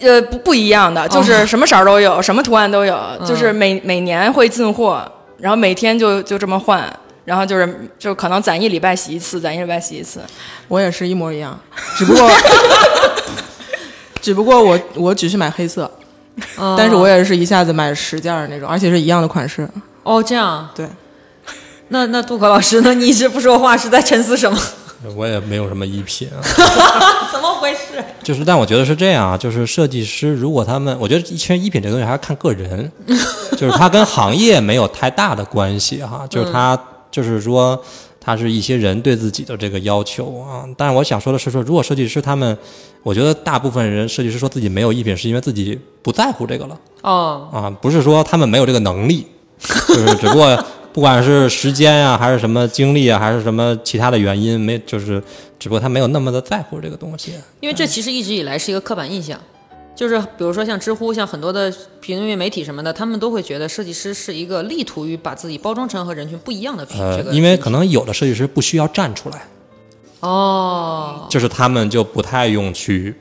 G: 呃不不一样的，就是什么色儿都有，什么图案都有，就是每每年会进货，然后每天就就这么换。然后就是，就可能攒一礼拜洗一次，攒一礼拜洗一次。
F: 我也是一模一样，只不过只不过我我只是买黑色，
D: 嗯
F: 但是我也是一下子买十件儿那种，而且是一样的款式。
D: 哦这样，
F: 对，
D: 那那杜可老师呢？你一直不说话，是在沉思什么？
E: 我也没有什么衣品啊，
D: 怎么回事？
E: 就是，但我觉得是这样啊，就是设计师如果他们，我觉得其实衣品这个东西还是看个人，就是他跟行业没有太大的关系哈，就是他就是说他是一些人对自己的这个要求啊。但是我想说的是说，如果设计师他们，我觉得大部分人设计师说自己没有衣品，是因为自己不在乎这个了
D: 哦，
E: 啊，不是说他们没有这个能力，就是只不过不管是时间啊、还是什么精力啊，还是什么其他的原因，没就是只不过他没有那么的在乎这个东西。
D: 因为这其实一直以来是一个刻板印象，就是比如说像知乎，像很多的评论媒体什么的，他们都会觉得设计师是一个力图于把自己包装成和人群不一样的
E: 呃，，因为可能有的设计师不需要站出来，
D: 哦，
E: 就是他们就不太用去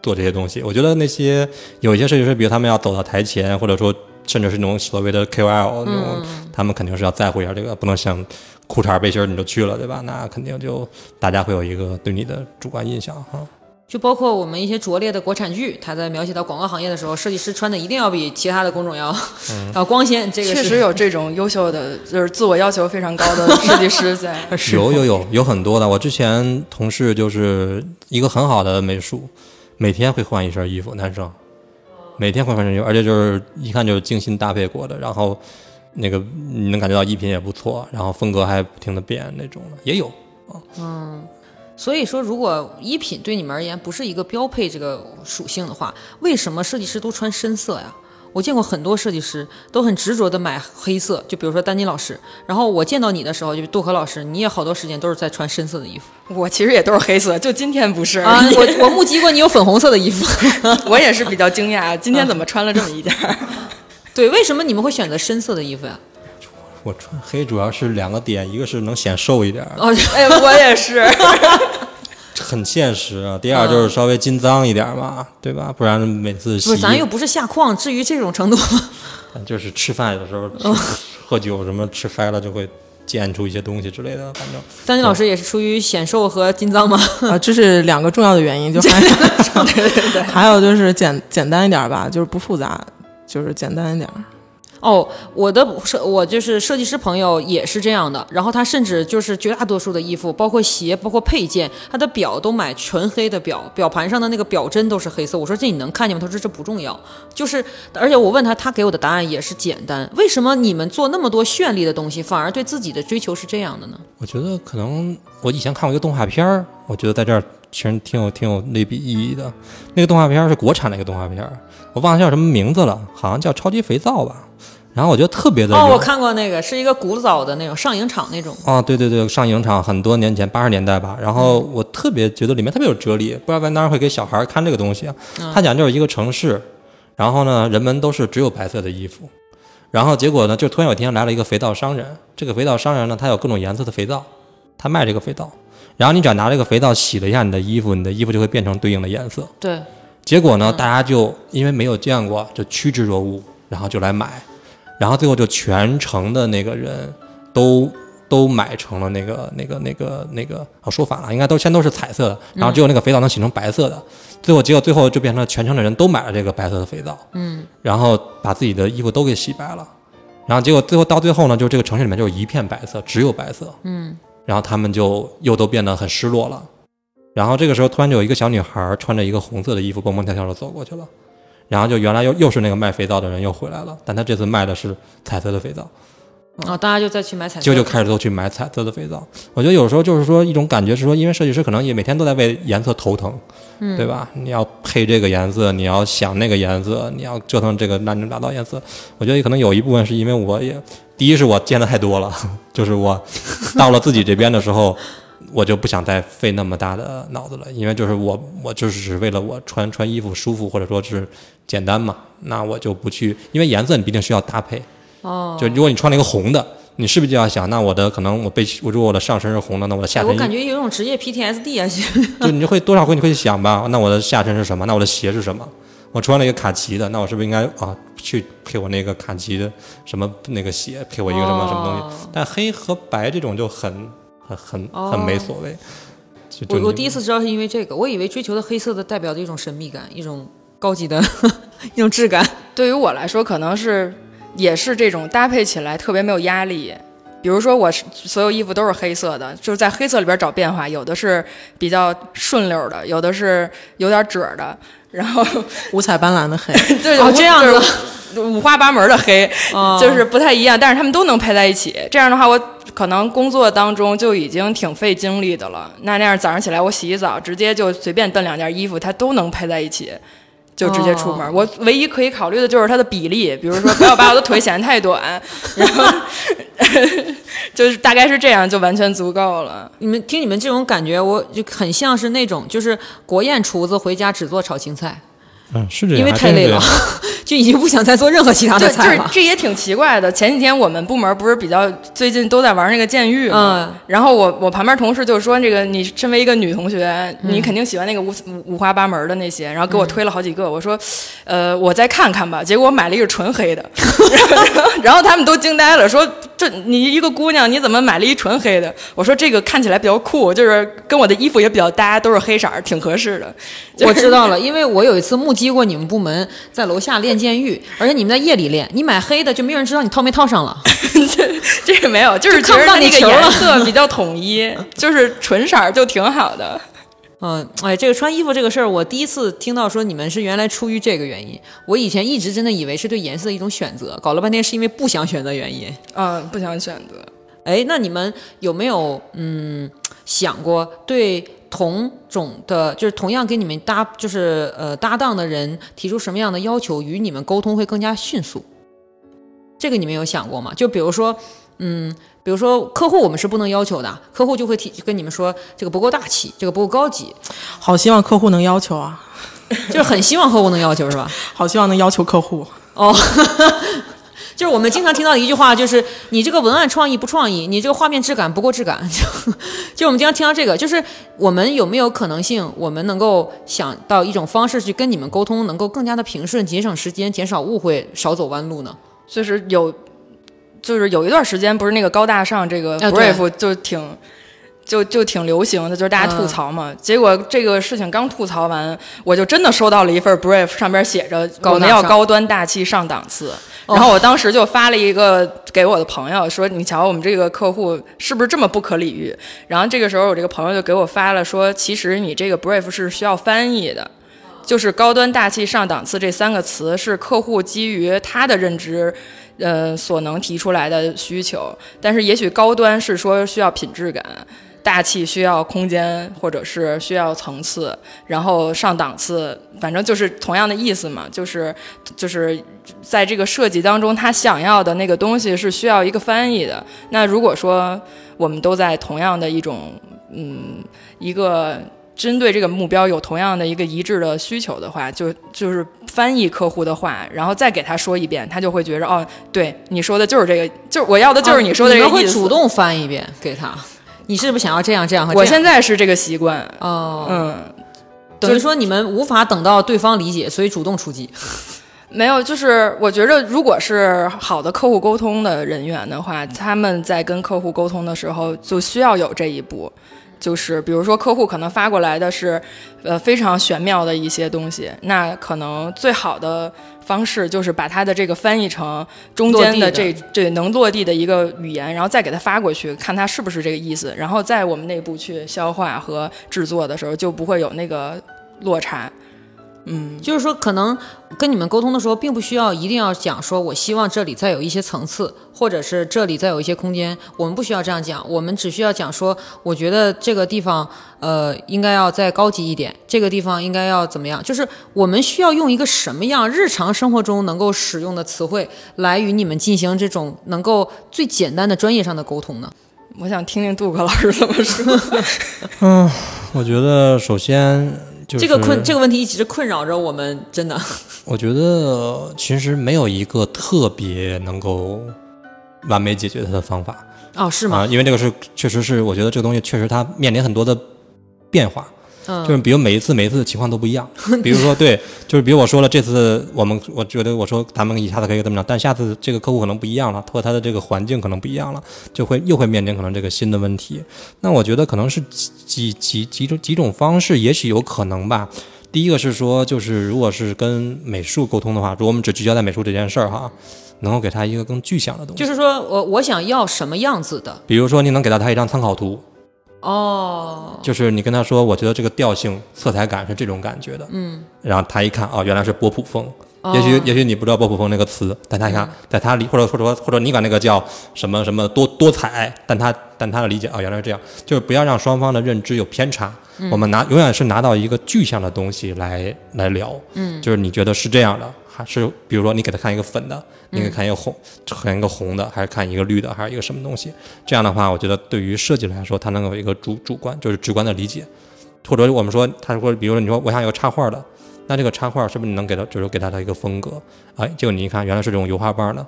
E: 做这些东西。我觉得那些有一些设计师，比如他们要走到台前，或者说甚至是那种所谓的 KOL 那种，他们肯定是要在乎一下这个，不能像裤衩背心你就去了，对吧？那肯定就大家会有一个对你的主观印象哈。
D: 就包括我们一些拙劣的国产剧，它在描写到广告行业的时候，设计师穿的一定要比其他的工种要 要光鲜。这个
G: 确实有这种优秀的，就是自我要求非常高的 设计师在。
E: 有有有有很多的，我之前同事就是一个很好的美术，每天会换一身衣服，男生，每天会换一身衣服，而且就是一看就是精心搭配过的，然后那个你能感觉到衣品也不错，然后风格还不停的变那种的也有。
D: 所以说，如果衣品对你们而言不是一个标配这个属性的话，为什么设计师都穿深色呀？我见过很多设计师都很执着的买黑色，就比如说丹妮老师。然后我见到你的时候，就杜可老师，你也好多时间都是在穿深色的衣服
G: 我其实也都是黑色，就今天不是
D: 啊。我我目击过你有粉红色的衣服，
G: 我也是比较惊讶，今天怎么穿了这么一件儿？
D: 对，为什么你们会选择深色的衣服呀？
E: 我穿黑主要是两个点，一个是能显瘦一点，
D: 哦，
G: 哎，我也是。
E: 很现实啊。第二就是稍微金脏一点嘛，对吧？不然每次洗
D: 不是，咱又不是下矿，至于这种程度？
E: 就是吃饭有时候吃喝酒什么吃嗨了就会溅出一些东西之类的，反正
D: 丹妮老师也是出于显瘦和金脏吗？
F: 啊，这是两个重要的原因，就 还对对对，还有就是简简单一点吧，就是不复杂，就是简单一点。
D: 哦，我的设我就是设计师朋友也是这样的，然后他甚至就是绝大多数的衣服，包括鞋，包括配件，他的表都买纯黑的表，表盘上的那个表针都是黑色。我说这你能看见吗？他说这不重要，就是而且我问他，他给我的答案也是简单。为什么你们做那么多绚丽的东西，反而对自己的追求是这样的呢？
E: 我觉得可能我以前看过一个动画片儿，我觉得在这儿其实挺有挺有类比意义的。那个动画片是国产的一个动画片，我忘了叫什么名字了，好像叫《超级肥皂》吧。然后我觉得特别的
D: 哦，我看过那个，是一个古早的那种上影厂那种。
E: 哦，对对对，上影厂很多年前，八十年代吧。然后我特别觉得里面特别有哲理，不知道当时会给小孩看这个东西啊。他讲就是一个城市，然后呢，人们都是只有白色的衣服，然后结果呢，就突然有一天来了一个肥皂商人。这个肥皂商人呢，他有各种颜色的肥皂，他卖这个肥皂。然后你只要拿这个肥皂洗了一下你的衣服，你的衣服就会变成对应的颜色。
D: 对，
E: 结果呢，大家就因为没有见过，就趋之若鹜，然后就来买，然后最后就全城的那个人都都买成了那个那个那个那个，哦说反了，应该都先都是彩色的，然后只有那个肥皂能洗成白色的，最后结果最后就变成了全城的人都买了这个白色的肥皂，
D: 嗯，
E: 然后把自己的衣服都给洗白了，然后结果最后到最后呢，就这个城市里面就是一片白色，只有白色，
D: 嗯，
E: 然后他们就又都变得很失落了。然后这个时候突然就有一个小女孩穿着一个红色的衣服蹦蹦跳跳的走过去了，然后就原来又又是那个卖肥皂的人又回来了，但他这次卖的是彩色的肥皂，
D: 啊、大家就再去买彩色
E: 就就开始都去买彩色的肥皂。我觉得有时候就是说一种感觉是说，因为设计师可能也每天都在为颜色头疼，
D: 嗯
E: 对吧？你要配这个颜色，你要想那个颜色，你要折腾这个乱七八糟颜色。我觉得可能有一部分是因为我也，第一是我见的太多了，就是我到了自己这边的时候。我就不想再费那么大的脑子了，因为就是我，我就是只为了我穿穿衣服舒服，或者说是简单嘛，那我就不去，因为颜色你毕竟需要搭配。
D: 哦，
E: 就如果你穿了一个红的，你是不是就要想，那我的可能我背，我如果我的上身是红的，那我的下
D: 哎
E: 身
D: 我感觉有一种职业 PTSD 啊，
E: 就你就会多少会你会想吧，那我的下身是什么？那我的鞋是什么？我穿了一个卡其的，那我是不是应该啊去配我那个卡其的什么那个鞋，配我一个什么什么东西？但黑和白这种就很很很很没所谓。
D: 我我第一次知道是因为这个，我以为追求的黑色的代表着一种神秘感，一种高级的 一种质感。
G: 对于我来说，可能是也是这种搭配起来特别没有压力。比如说，我是所有衣服都是黑色的，就是在黑色里边找变化，有的是比较顺溜的，有的是有点褶的，然后
F: 五彩斑斓的黑，
G: 对
D: 哦这样子
G: 子，五花八门的黑，
D: 哦
G: 就是不太一样，但是他们都能配在一起。这样的话，我可能工作当中就已经挺费精力的了。那那样早上起来我洗一澡，直接就随便蹬两件衣服，它都能配在一起。就直接出门。
D: 哦
G: 我唯一可以考虑的就是它的比例，比如说不要把我的腿显得太短，然后就是大概是这样，就完全足够了。
D: 你们听你们这种感觉，我就很像是那种就是国宴厨子回家只做炒青菜，
E: 嗯是这样，
D: 因为太累了，就已经不想再做任何其他
G: 对，就是
D: 的菜了。
G: 这也挺奇怪的。前几天我们部门不是比较最近都在玩那个监狱嘛，
D: 嗯
G: 然后我我旁边同事就说，这个你身为一个女同学，
D: 嗯
G: 你肯定喜欢那个五五五花八门的那些，然后给我推了好几个。我说，呃，我再看看吧。结果我买了一个纯黑的，然后他们都惊呆了，说这你一个姑娘你怎么买了一纯黑的？我说这个看起来比较酷，就是跟我的衣服也比较搭，都是黑色，挺合适的。
D: 我知道了，因为我有一次目击过你们部门在楼下练监狱，而且你们在夜里练，你买黑的就没有人知道你套没套上了。
G: 这这个没有，就是
D: 就看不到
G: 觉得那个颜色比较统一，就是纯色儿就挺好的。
D: 嗯，哎，这个穿衣服这个事儿，我第一次听到说你们是原来出于这个原因。我以前一直真的以为是对颜色的一种选择，搞了半天是因为不想选择原因。
G: 嗯，不想选择。
D: 哎，那你们有没有嗯想过对同种的，就是同样给你们搭，就是呃搭档的人提出什么样的要求，与你们沟通会更加迅速？这个你们有想过吗？就比如说，嗯，比如说客户我们是不能要求的，客户就会提跟你们说这个不够大气，这个不够高级，
F: 好希望客户能要求啊，
D: 就是很希望客户能要求是吧？
F: 好希望能要求客户。
D: 哦，就是我们经常听到的一句话，就是你这个文案创意不创意，你这个画面质感不够质感。就就我们经常听到这个，就是我们有没有可能性，我们能够想到一种方式去跟你们沟通，能够更加的平顺，节省时间，减少误会，少走弯路呢？
G: 就是有，就是有一段时间，不是那个高大上这个 brief 就挺。就就挺流行的，就是大家吐槽嘛。结果这个事情刚吐槽完，我就真的收到了一份 brief，上边写着我们要
D: 高
G: 端大气上档次。
D: 哦
G: 然后我当时就发了一个给我的朋友说：“你瞧，我们这个客户是不是这么不可理喻？”然后这个时候，我这个朋友就给我发了说：“其实你这个 brief 是需要翻译的。”就是高端大气上档次这三个词是客户基于他的认知，呃所能提出来的需求，但是也许高端是说需要品质感。大气需要空间，或者是需要层次，然后上档次，反正就是同样的意思嘛，就是就是在这个设计当中，他想要的那个东西是需要一个翻译的。那如果说我们都在同样的一种嗯一个针对这个目标有同样的一个一致的需求的话，就就是翻译客户的话，然后再给他说一遍，他就会觉着哦，对你说的就是这个，就是我要的就是你说的这个意思。
D: 们会主动翻一遍给他。你是不是想要这样这样和这样？
G: 我现在是这个习惯，
D: 哦，
G: 嗯，
D: 等于说你们无法等到对方理解，所以主动出击。
G: 没有，就是我觉着，如果是好的客户沟通的人员的话，他们在跟客户沟通的时候就需要有这一步，就是比如说客户可能发过来的是，呃非常玄妙的一些东西，那可能最好的方式就是把它的这个翻译成中间的这这能落地的一个语言，然后再给它发过去，看它是不是这个意思，然后在我们内部去消化和制作的时候，就不会有那个落差。嗯，
D: 就是说，可能跟你们沟通的时候，并不需要一定要讲说，我希望这里再有一些层次，或者是这里再有一些空间。我们不需要这样讲，我们只需要讲说，我觉得这个地方，呃，应该要再高级一点，这个地方应该要怎么样？就是我们需要用一个什么样日常生活中能够使用的词汇，来与你们进行这种能够最简单的专业上的沟通呢？
G: 我想听听杜克老师怎么说。
E: 嗯我觉得首先就是
D: 这个困这个问题一直困扰着我们，真的。
E: 我觉得其实没有一个特别能够完美解决它的方法
D: 哦，是吗？
E: 啊，因为这个是确实是我觉得这个东西确实它面临很多的变化。
D: 嗯，
E: 就是比如每一次每一次的情况都不一样，比如说对，就是比如我说了这次我们我觉得我说咱们一下子可以这么着，但下次这个客户可能不一样了，或者他的这个环境可能不一样了，就会又会面临可能这个新的问题。那我觉得可能是几几几几种几种方式，也许有可能吧。第一个是说，就是如果是跟美术沟通的话，如果我们只聚焦在美术这件事儿哈，能够给他一个更具象的东西，
D: 就是说我我想要什么样子的
E: 比如说你能给到他一张参考图，
D: 哦，
E: 就是你跟他说，我觉得这个调性、色彩感是这种感觉的，
D: 嗯，
E: 然后他一看，哦，原来是波普风。
D: 哦
E: 也许也许你不知道波普风那个词，但他一看，在他理或者或者说或者你管那个叫什么什么多多彩，但他但他的理解啊、哦，原来是这样，就是不要让双方的认知有偏差。我们拿永远是拿到一个具象的东西来来聊，嗯，就是你觉得是这样的，还是比如说你给他看一个粉的，你给他看一个红，看一个红的，还是看一个绿的，还是一个什么东西？这样的话，我觉得对于设计来说，它能有一个主主观，就是直观的理解。或者我们说，他如果，比如说你说我想有个插画的，那这个插画是不是你能给他，就是给他的一个风格？哎，结果你一看，原来是这种油画棒的，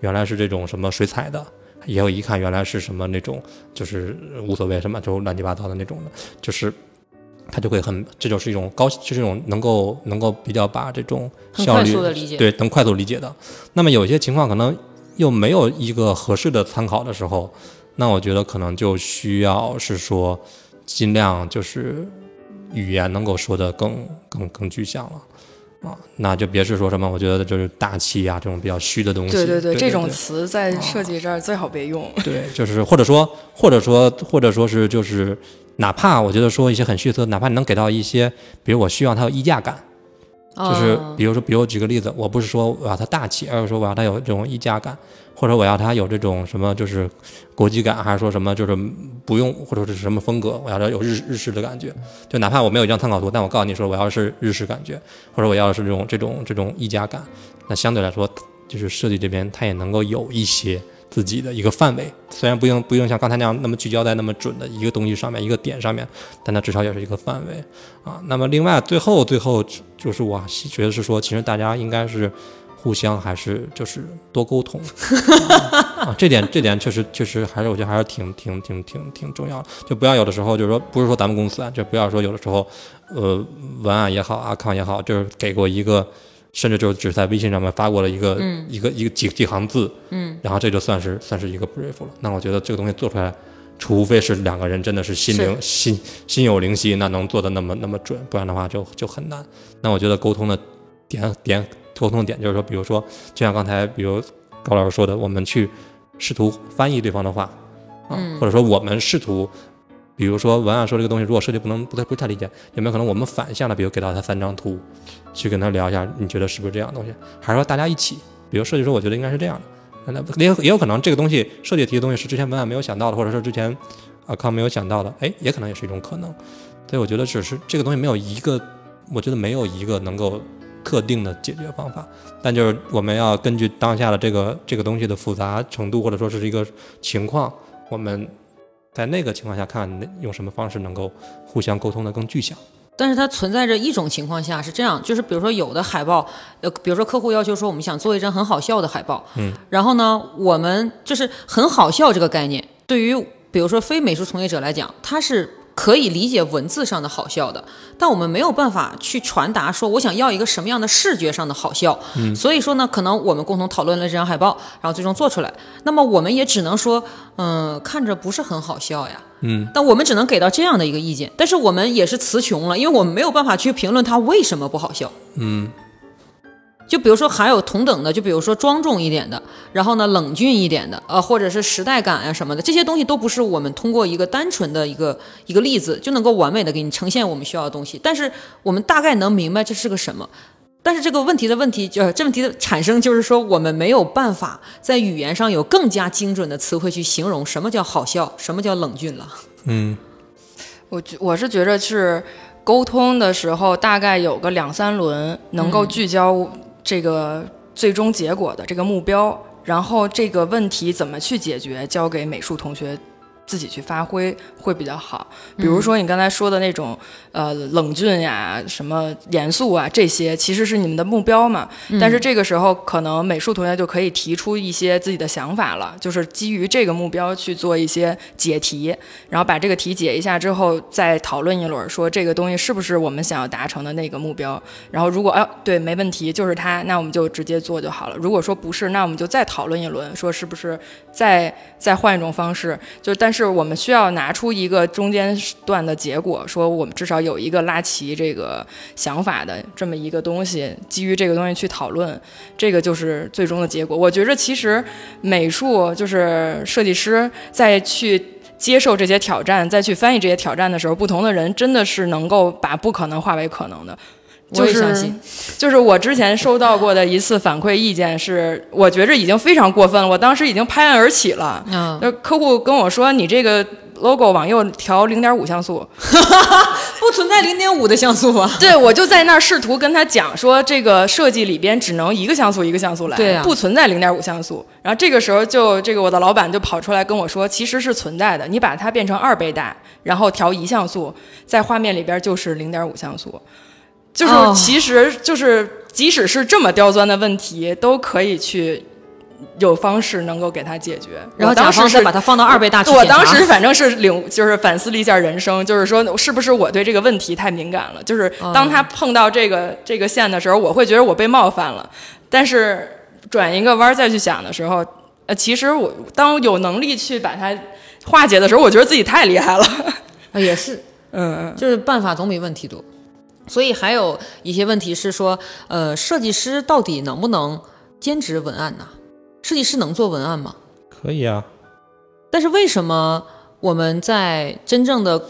E: 原来是这种什么水彩的，也有一看原来是什么那种，就是无所谓什么，就乱七八糟的那种的，就是他就会很，这就是一种高，就是一种能够能够比较把这种效率
D: 速地理解
E: 对，能快速理解的。那么有些情况可能又没有一个合适的参考的时候，那我觉得可能就需要是说，尽量就是语言能够说的更更更具象了。啊，那就别是说什么，我觉得就是大气啊这种比较虚的东西。
G: 对对
E: 对，
G: 这种词在设计这儿最好别用。
E: 对，就是或者说，或者说，或者说是就是，哪怕我觉得说一些很虚的词，哪怕你能给到一些，比如我希望它有溢价感，就是比如说，比如举个例子，我不是说我要它大气，而是说我要它有这种溢价感，或者我要它有这种什么就是国际感，还是说什么就是不用或者是什么风格，我要它有日日式的感觉。就哪怕我没有一张参考图，但我告诉你说我要是日式感觉，或者我要是这种这种这种溢价感，那相对来说，就是设计这边它也能够有一些自己的一个范围，虽然不用不用像刚才那样那么聚焦在那么准的一个东西上面一个点上面，但它至少也是一个范围啊。那么另外最后最后就是我觉得是说，其实大家应该是互相还是就是多沟通 啊，这点这点确实确实还是我觉得还是挺挺挺挺挺重要的，就不要有的时候就是说不是说咱们公司啊，就不要说有的时候呃文案也好啊康也好，就是给过一个。甚至就只在微信上面发过了一个、一个一个几几行字，
D: 嗯，
E: 然后这就算是算是一个 brief 了。那我觉得这个东西做出来，除非是两个人真的是心灵心心有灵犀，那能做的那么那么准，不然的话就就很难。那我觉得沟通的点点沟通的点就是说，比如说就像刚才比如高老师说的，我们去试图翻译对方的话，啊，或者说我们试图。比如说文案说这个东西，如果设计不能不太不太理解，有没有可能我们反向的，比如给到他三张图，去跟他聊一下，你觉得是不是这样的东西？还是说大家一起？比如设计师，我觉得应该是这样的。那也也有可能这个东西设计提的东西是之前文案没有想到的，或者说之前啊康没有想到的，哎，也可能也是一种可能。所以我觉得只是这个东西没有一个，我觉得没有一个能够特定的解决方法。但就是我们要根据当下的这个这个东西的复杂程度，或者说是一个情况，我们。在那个情况下，看用什么方式能够互相沟通的更具象。
D: 但是它存在着一种情况下是这样，就是比如说有的海报，呃，比如说客户要求说我们想做一张很好笑的海报，
E: 嗯，
D: 然后呢，我们就是很好笑这个概念，对于比如说非美术从业者来讲，它是。可以理解文字上的好笑的，但我们没有办法去传达说我想要一个什么样的视觉上的好笑。
E: 嗯，
D: 所以说呢，可能我们共同讨论了这张海报，然后最终做出来，那么我们也只能说，嗯，看着不是很好笑呀。
E: 嗯，
D: 但我们只能给到这样的一个意见，但是我们也是词穷了，因为我们没有办法去评论它为什么不好笑。
E: 嗯。
D: 就比如说还有同等的，就比如说庄重一点的，然后呢冷峻一点的，呃，或者是时代感啊什么的，这些东西都不是我们通过一个单纯的一个一个例子就能够完美的给你呈现我们需要的东西。但是我们大概能明白这是个什么。但是这个问题的问题就这问题的产生就是说我们没有办法在语言上有更加精准的词汇去形容什么叫好笑，什么叫冷峻了。
E: 嗯，
G: 我觉我是觉着是沟通的时候大概有个两三轮能够聚焦。这个最终结果的这个目标，然后这个问题怎么去解决，交给美术同学。自己去发挥会比较好，比如说你刚才说的那种，呃，冷峻呀，什么严肃啊，这些其实是你们的目标嘛。但是这个时候，可能美术同学就可以提出一些自己的想法了，就是基于这个目标去做一些解题，然后把这个题解一下之后，再讨论一轮，说这个东西是不是我们想要达成的那个目标。然后如果哎对没问题，就是它，那我们就直接做就好了。如果说不是，那我们就再讨论一轮，说是不是再再换一种方式，就但是。是我们需要拿出一个中间段的结果，说我们至少有一个拉齐这个想法的这么一个东西，基于这个东西去讨论，这个就是最终的结果。我觉着其实美术就是设计师在去接受这些挑战，再去翻译这些挑战的时候，不同的人真的是能够把不可能化为可能的。
D: 我也相信，
G: 就是我之前收到过的一次反馈意见是，我觉着已经非常过分了。我当时已经拍案而起了。
D: 嗯，
G: 客户跟我说：“你这个 logo 往右调零点五像素，
D: 不存在零点五的像素啊。”
G: 对，我就在那儿试图跟他讲说，这个设计里边只能一个像素一个像素来，
D: 对啊，
G: 不存在零点五像素。然后这个时候就这个我的老板就跑出来跟我说，其实是存在的，你把它变成二倍大，然后调一像素，在画面里边就是零点五像素。就是，其实就是，即使是这么刁钻的问题，都可以去有方式能够给他解决。
D: 然后当时是把它放到二倍大。
G: 我当时反正是领，就是反思了一下人生，就是说，是不是我对这个问题太敏感了？就是当他碰到这个这个线的时候，我会觉得我被冒犯了。但是转一个弯再去想的时候，呃，其实我当有能力去把它化解的时候，我觉得自己太厉害了。
D: 啊，也是，
G: 嗯，
D: 就是办法总比问题多。所以还有一些问题是说，呃，设计师到底能不能兼职文案呢？设计师能做文案吗？
E: 可以啊。
D: 但是为什么我们在真正的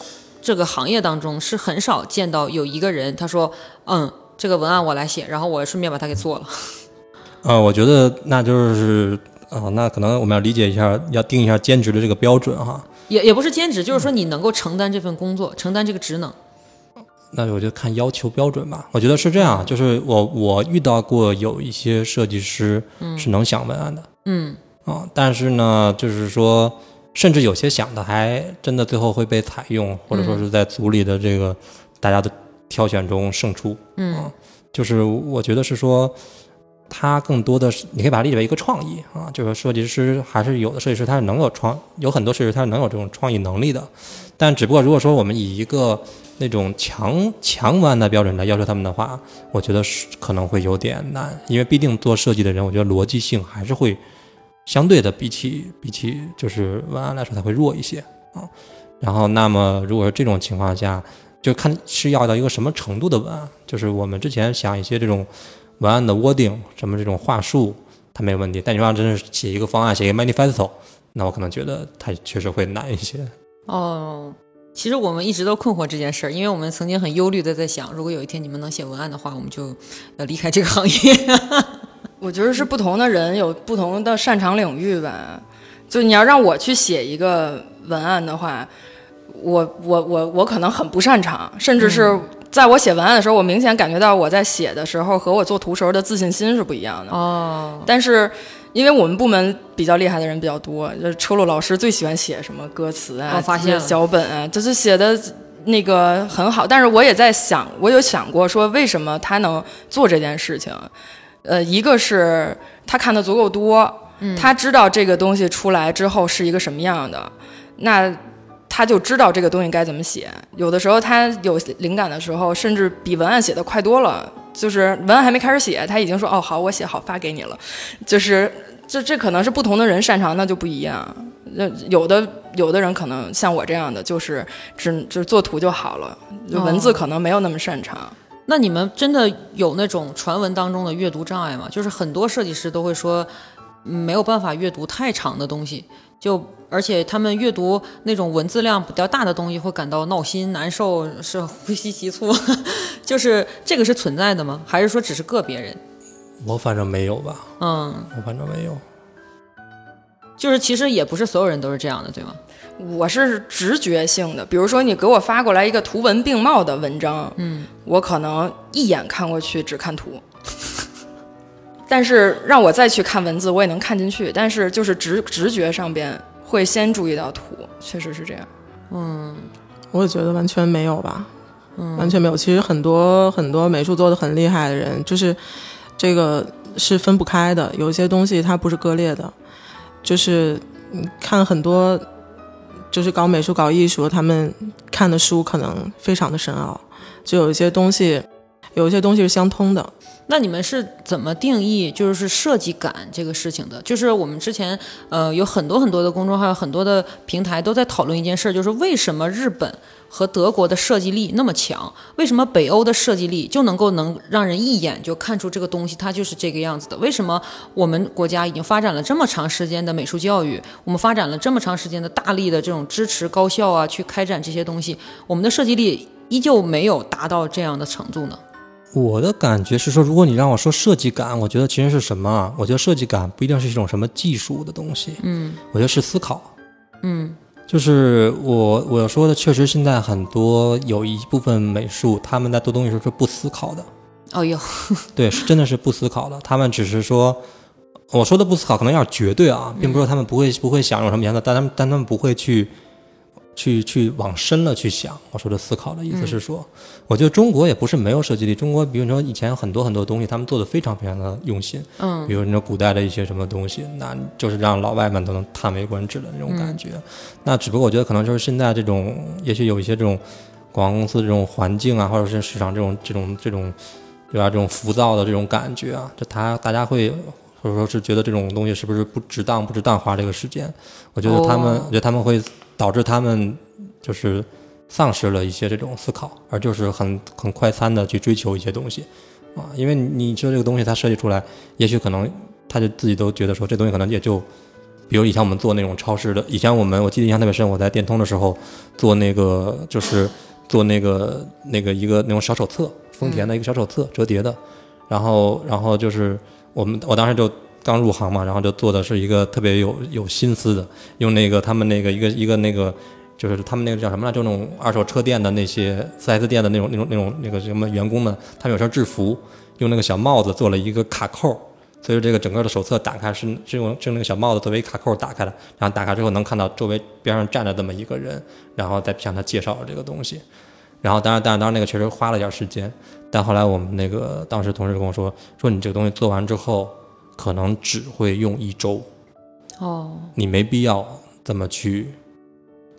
D: 这个行业当中是很少见到有一个人他说，嗯，这个文案我来写，然后我顺便把它给做了。
E: 呃，我觉得那就是啊、那可能我们要理解一下，要定一下兼职的这个标准哈。
D: 也也不是兼职，就是说你能够承担这份工作，承担这个职能。
E: 那我就看要求标准吧。我觉得是这样，就是我我遇到过有一些设计师是能想文案的，
D: 嗯
E: 啊，但是呢，就是说，甚至有些想的还真的最后会被采用，或者说是在组里的这个大家的挑选中胜出。
D: 嗯
E: 啊，就是我觉得是说，它更多的是你可以把它理解为一个创意啊，就是设计师还是有的设计师他是能有创，有很多设计师他是能有这种创意能力的，但只不过如果说我们以一个那种强强文案的标准来要求他们的话，我觉得是可能会有点难，因为毕竟做设计的人，我觉得逻辑性还是会相对的比起比起就是文案来说，它会弱一些啊。然后，那么如果是这种情况下，就看是要到一个什么程度的文案，就是我们之前想一些这种文案的 wording，什么这种话术，它没问题。但你要真是写一个方案，写一个 manifesto，那我可能觉得它确实会难一些。
D: 哦，其实我们一直都困惑这件事儿，因为我们曾经很忧虑的在想，如果有一天你们能写文案的话，我们就要离开这个行业。
G: 我觉得是不同的人有不同的擅长领域吧。就你要让我去写一个文案的话，我我我我可能很不擅长，甚至是在我写文案的时候，我明显感觉到我在写的时候和我做图时候的自信心是不一样的。
D: 哦，
G: 但是因为我们部门比较厉害的人比较多，就是车路老师最喜欢写什么歌词啊、
D: 哦发现了
G: 脚本啊，就是写的那个很好。但是我也在想，我有想过说为什么他能做这件事情？呃，一个是他看的足够多，他知道这个东西出来之后是一个什么样的，那。他就知道这个东西该怎么写，有的时候他有灵感的时候，甚至比文案写的快多了。就是文案还没开始写，他已经说：“哦，好，我写好发给你了。”就是这这可能是不同的人擅长，那就不一样。那有的有的人可能像我这样的，就是只就是做图就好了，就文字可能没有那么擅长。
D: 那你们真的有那种传闻当中的阅读障碍吗？就是很多设计师都会说，没有办法阅读太长的东西，就而且他们阅读那种文字量比较大的东西会感到闹心、难受，是呼吸急促。就是这个是存在的吗？还是说只是个别人？
E: 我反正没有吧，
D: 嗯，
E: 我反正没有。
D: 就是其实也不是所有人都是这样的，对吗？
G: 我是直觉性的，比如说你给我发过来一个图文并茂的文章，
D: 嗯，
G: 我可能一眼看过去只看图，但是让我再去看文字，我也能看进去，但是就是直直觉上边会先注意到图，确实是这样。
F: 嗯我也觉得完全没有吧，嗯完全没有。其实很多很多美术做的很厉害的人，就是这个是分不开的。有一些东西它不是割裂的，就是你看很多就是搞美术、搞艺术，他们看的书可能非常的深奥，就有一些东西，有一些东西是相通的。
D: 那你们是怎么定义就是设计感这个事情的？就是我们之前呃有很多很多的公众号，很多的平台都在讨论一件事儿，就是为什么日本和德国的设计力那么强？为什么北欧的设计力就能够能让人一眼就看出这个东西它就是这个样子的？为什么我们国家已经发展了这么长时间的美术教育，我们发展了这么长时间的大力的这种支持高校啊去开展这些东西，我们的设计力依旧没有达到这样的程度呢？
E: 我的感觉是说，如果你让我说设计感，我觉得其实是什么啊？我觉得设计感不一定是一种什么技术的东西，
D: 嗯
E: 我觉得是思考。
D: 嗯
E: 就是我我说的，确实现在很多有一部分美术，他们在做东西的时候是不思考的，
D: 哦哟，
E: 对，是真的是不思考的。他们只是说，我说的不思考可能有点绝对啊，并不是说他们不会不会想用什么颜色，但他们但他们不会去去去往深了去想。我说的思考的意思是说，我觉得中国也不是没有设计力，中国比如说以前很多很多东西，他们做的非常非常的用心，
D: 嗯
E: 比如你说古代的一些什么东西，那就是让老外们都能叹为观止的那种感觉。那只不过我觉得可能就是现在这种，也许有一些这种广告公司这种环境啊，或者是市场这种这种这种，对吧？这种浮躁的这种感觉啊，就他大家会或者说是觉得这种东西是不是不值当不值当花这个时间？我觉得他们，
D: 哦
E: 我觉得他们会导致他们就是丧失了一些这种思考，而就是很很快餐的去追求一些东西啊，因为你你知道这个东西它设计出来，也许可能他就自己都觉得说这东西可能也就。比如以前我们做那种超市的，以前我们我记得印象特别深，我在电通的时候做那个就是做那个那个一个那种小手册，丰田的一个小手册，折叠的，然后然后就是我们我当时就刚入行嘛，然后就做的是一个特别有有心思的，用那个他们那个一个一个那个。就是他们那个叫什么来，就那种二手车店的那些四 S 店的那种那种那种那个什么员工们，他们有身制服，用那个小帽子做了一个卡扣，所以这个整个的手册打开是是用是那个小帽子作为卡扣打开的，然后打开之后能看到周围边上站着这么一个人，然后再向他介绍这个东西，然后当然当然当然那个确实花了点时间，但后来我们那个当时同事跟我说，说你这个东西做完之后可能只会用一周，
D: 哦，
E: 你没必要这么去。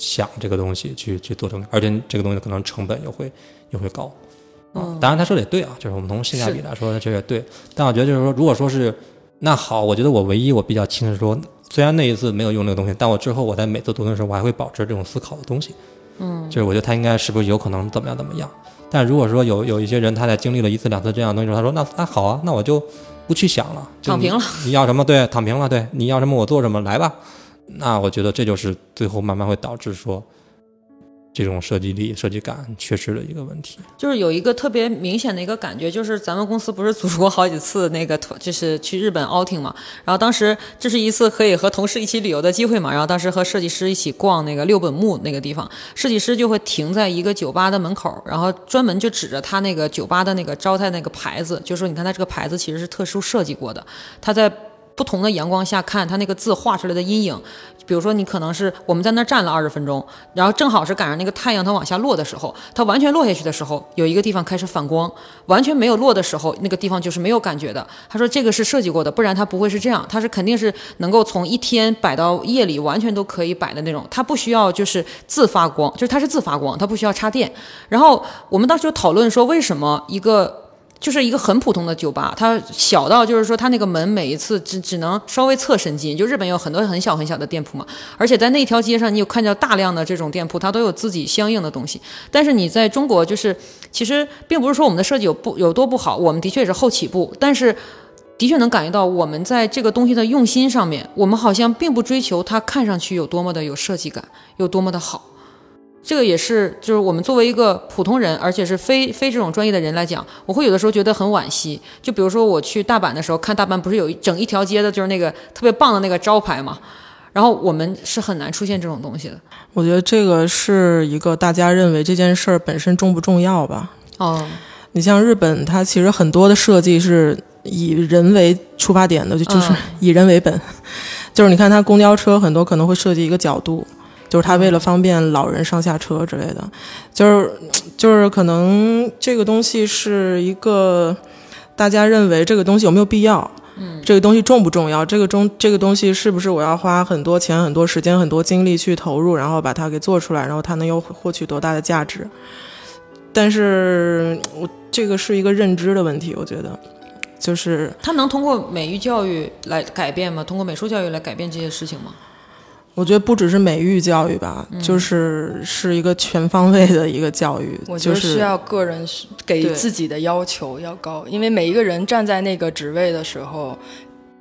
E: 想这个东西去去做成，而且这个东西可能成本又会又会高，
D: 嗯，
E: 当然他说的也对啊，就是我们从性价比来说，他确实也对。但我觉得就是说，如果说是那好，我觉得我唯一我比较轻的是说，虽然那一次没有用那个东西，但我之后我在每次读的时候，我还会保持这种思考的东西，
D: 嗯，
E: 就是我觉得他应该是不是有可能怎么样怎么样。但如果说有有一些人他在经历了一次两次这样的东西之后，他说那那好啊，那我就不去想了，
D: 躺平了。
E: 你要什么对，躺平了，对，你要什么我做什么来吧。那我觉得这就是最后慢慢会导致说，这种设计力、设计感缺失的一个问题。
D: 就是有一个特别明显的一个感觉，就是咱们公司不是组织过好几次那个，就是去日本 outing 嘛。然后当时这是一次可以和同事一起旅游的机会嘛。然后当时和设计师一起逛那个六本木那个地方，设计师就会停在一个酒吧的门口，然后专门就指着他那个酒吧的那个招待那个牌子，就说你看他这个牌子其实是特殊设计过的，他在。不同的阳光下看，它那个字画出来的阴影，比如说你可能是我们在那儿站了二十分钟，然后正好是赶上那个太阳它往下落的时候，它完全落下去的时候，有一个地方开始反光，完全没有落的时候，那个地方就是没有感觉的。他说这个是设计过的，不然它不会是这样，它是肯定是能够从一天摆到夜里完全都可以摆的那种，它不需要就是自发光，就是它是自发光，它不需要插电。然后我们当时就讨论说，为什么一个。就是一个很普通的酒吧，它小到就是说它那个门每一次只只能稍微侧身进。就日本有很多很小很小的店铺嘛，而且在那条街上你有看到大量的这种店铺，它都有自己相应的东西。但是你在中国就是其实并不是说我们的设计有不有多不好，我们的确也是后起步，但是的确能感觉到我们在这个东西的用心上面，我们好像并不追求它看上去有多么的有设计感，有多么的好。这个也是，就是我们作为一个普通人，而且是非非这种专业的人来讲，我会有的时候觉得很惋惜。就比如说我去大阪的时候，看大阪不是有一整一条街的，就是那个特别棒的那个招牌嘛，然后我们是很难出现这种东西的。
F: 我觉得这个是一个大家认为这件事儿本身重不重要吧？
D: 哦，
F: 你像日本，它其实很多的设计是以人为出发点的，就就是以人为本，就是你看它公交车很多可能会设计一个角度。就是他为了方便老人上下车之类的，就是就是可能这个东西是一个大家认为这个东西有没有必要，
D: 嗯，
F: 这个东西重不重要，这个中这个东西是不是我要花很多钱、很多时间、很多精力去投入，然后把它给做出来，然后它能又获取多大的价值？但是我这个是一个认知的问题，我觉得就是
D: 他能通过美育教育来改变吗？通过美术教育来改变这些事情吗？
F: 我觉得不只是美育教育吧，就是是一个全方位的一个教育。
G: 我觉得需要个人给自己的要求要高，因为每一个人站在那个职位的时候，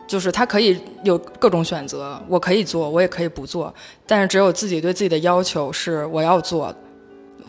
G: 就是他可以有各种选择，我可以做，我也可以不做，但是只有自己对自己的要求是我要做。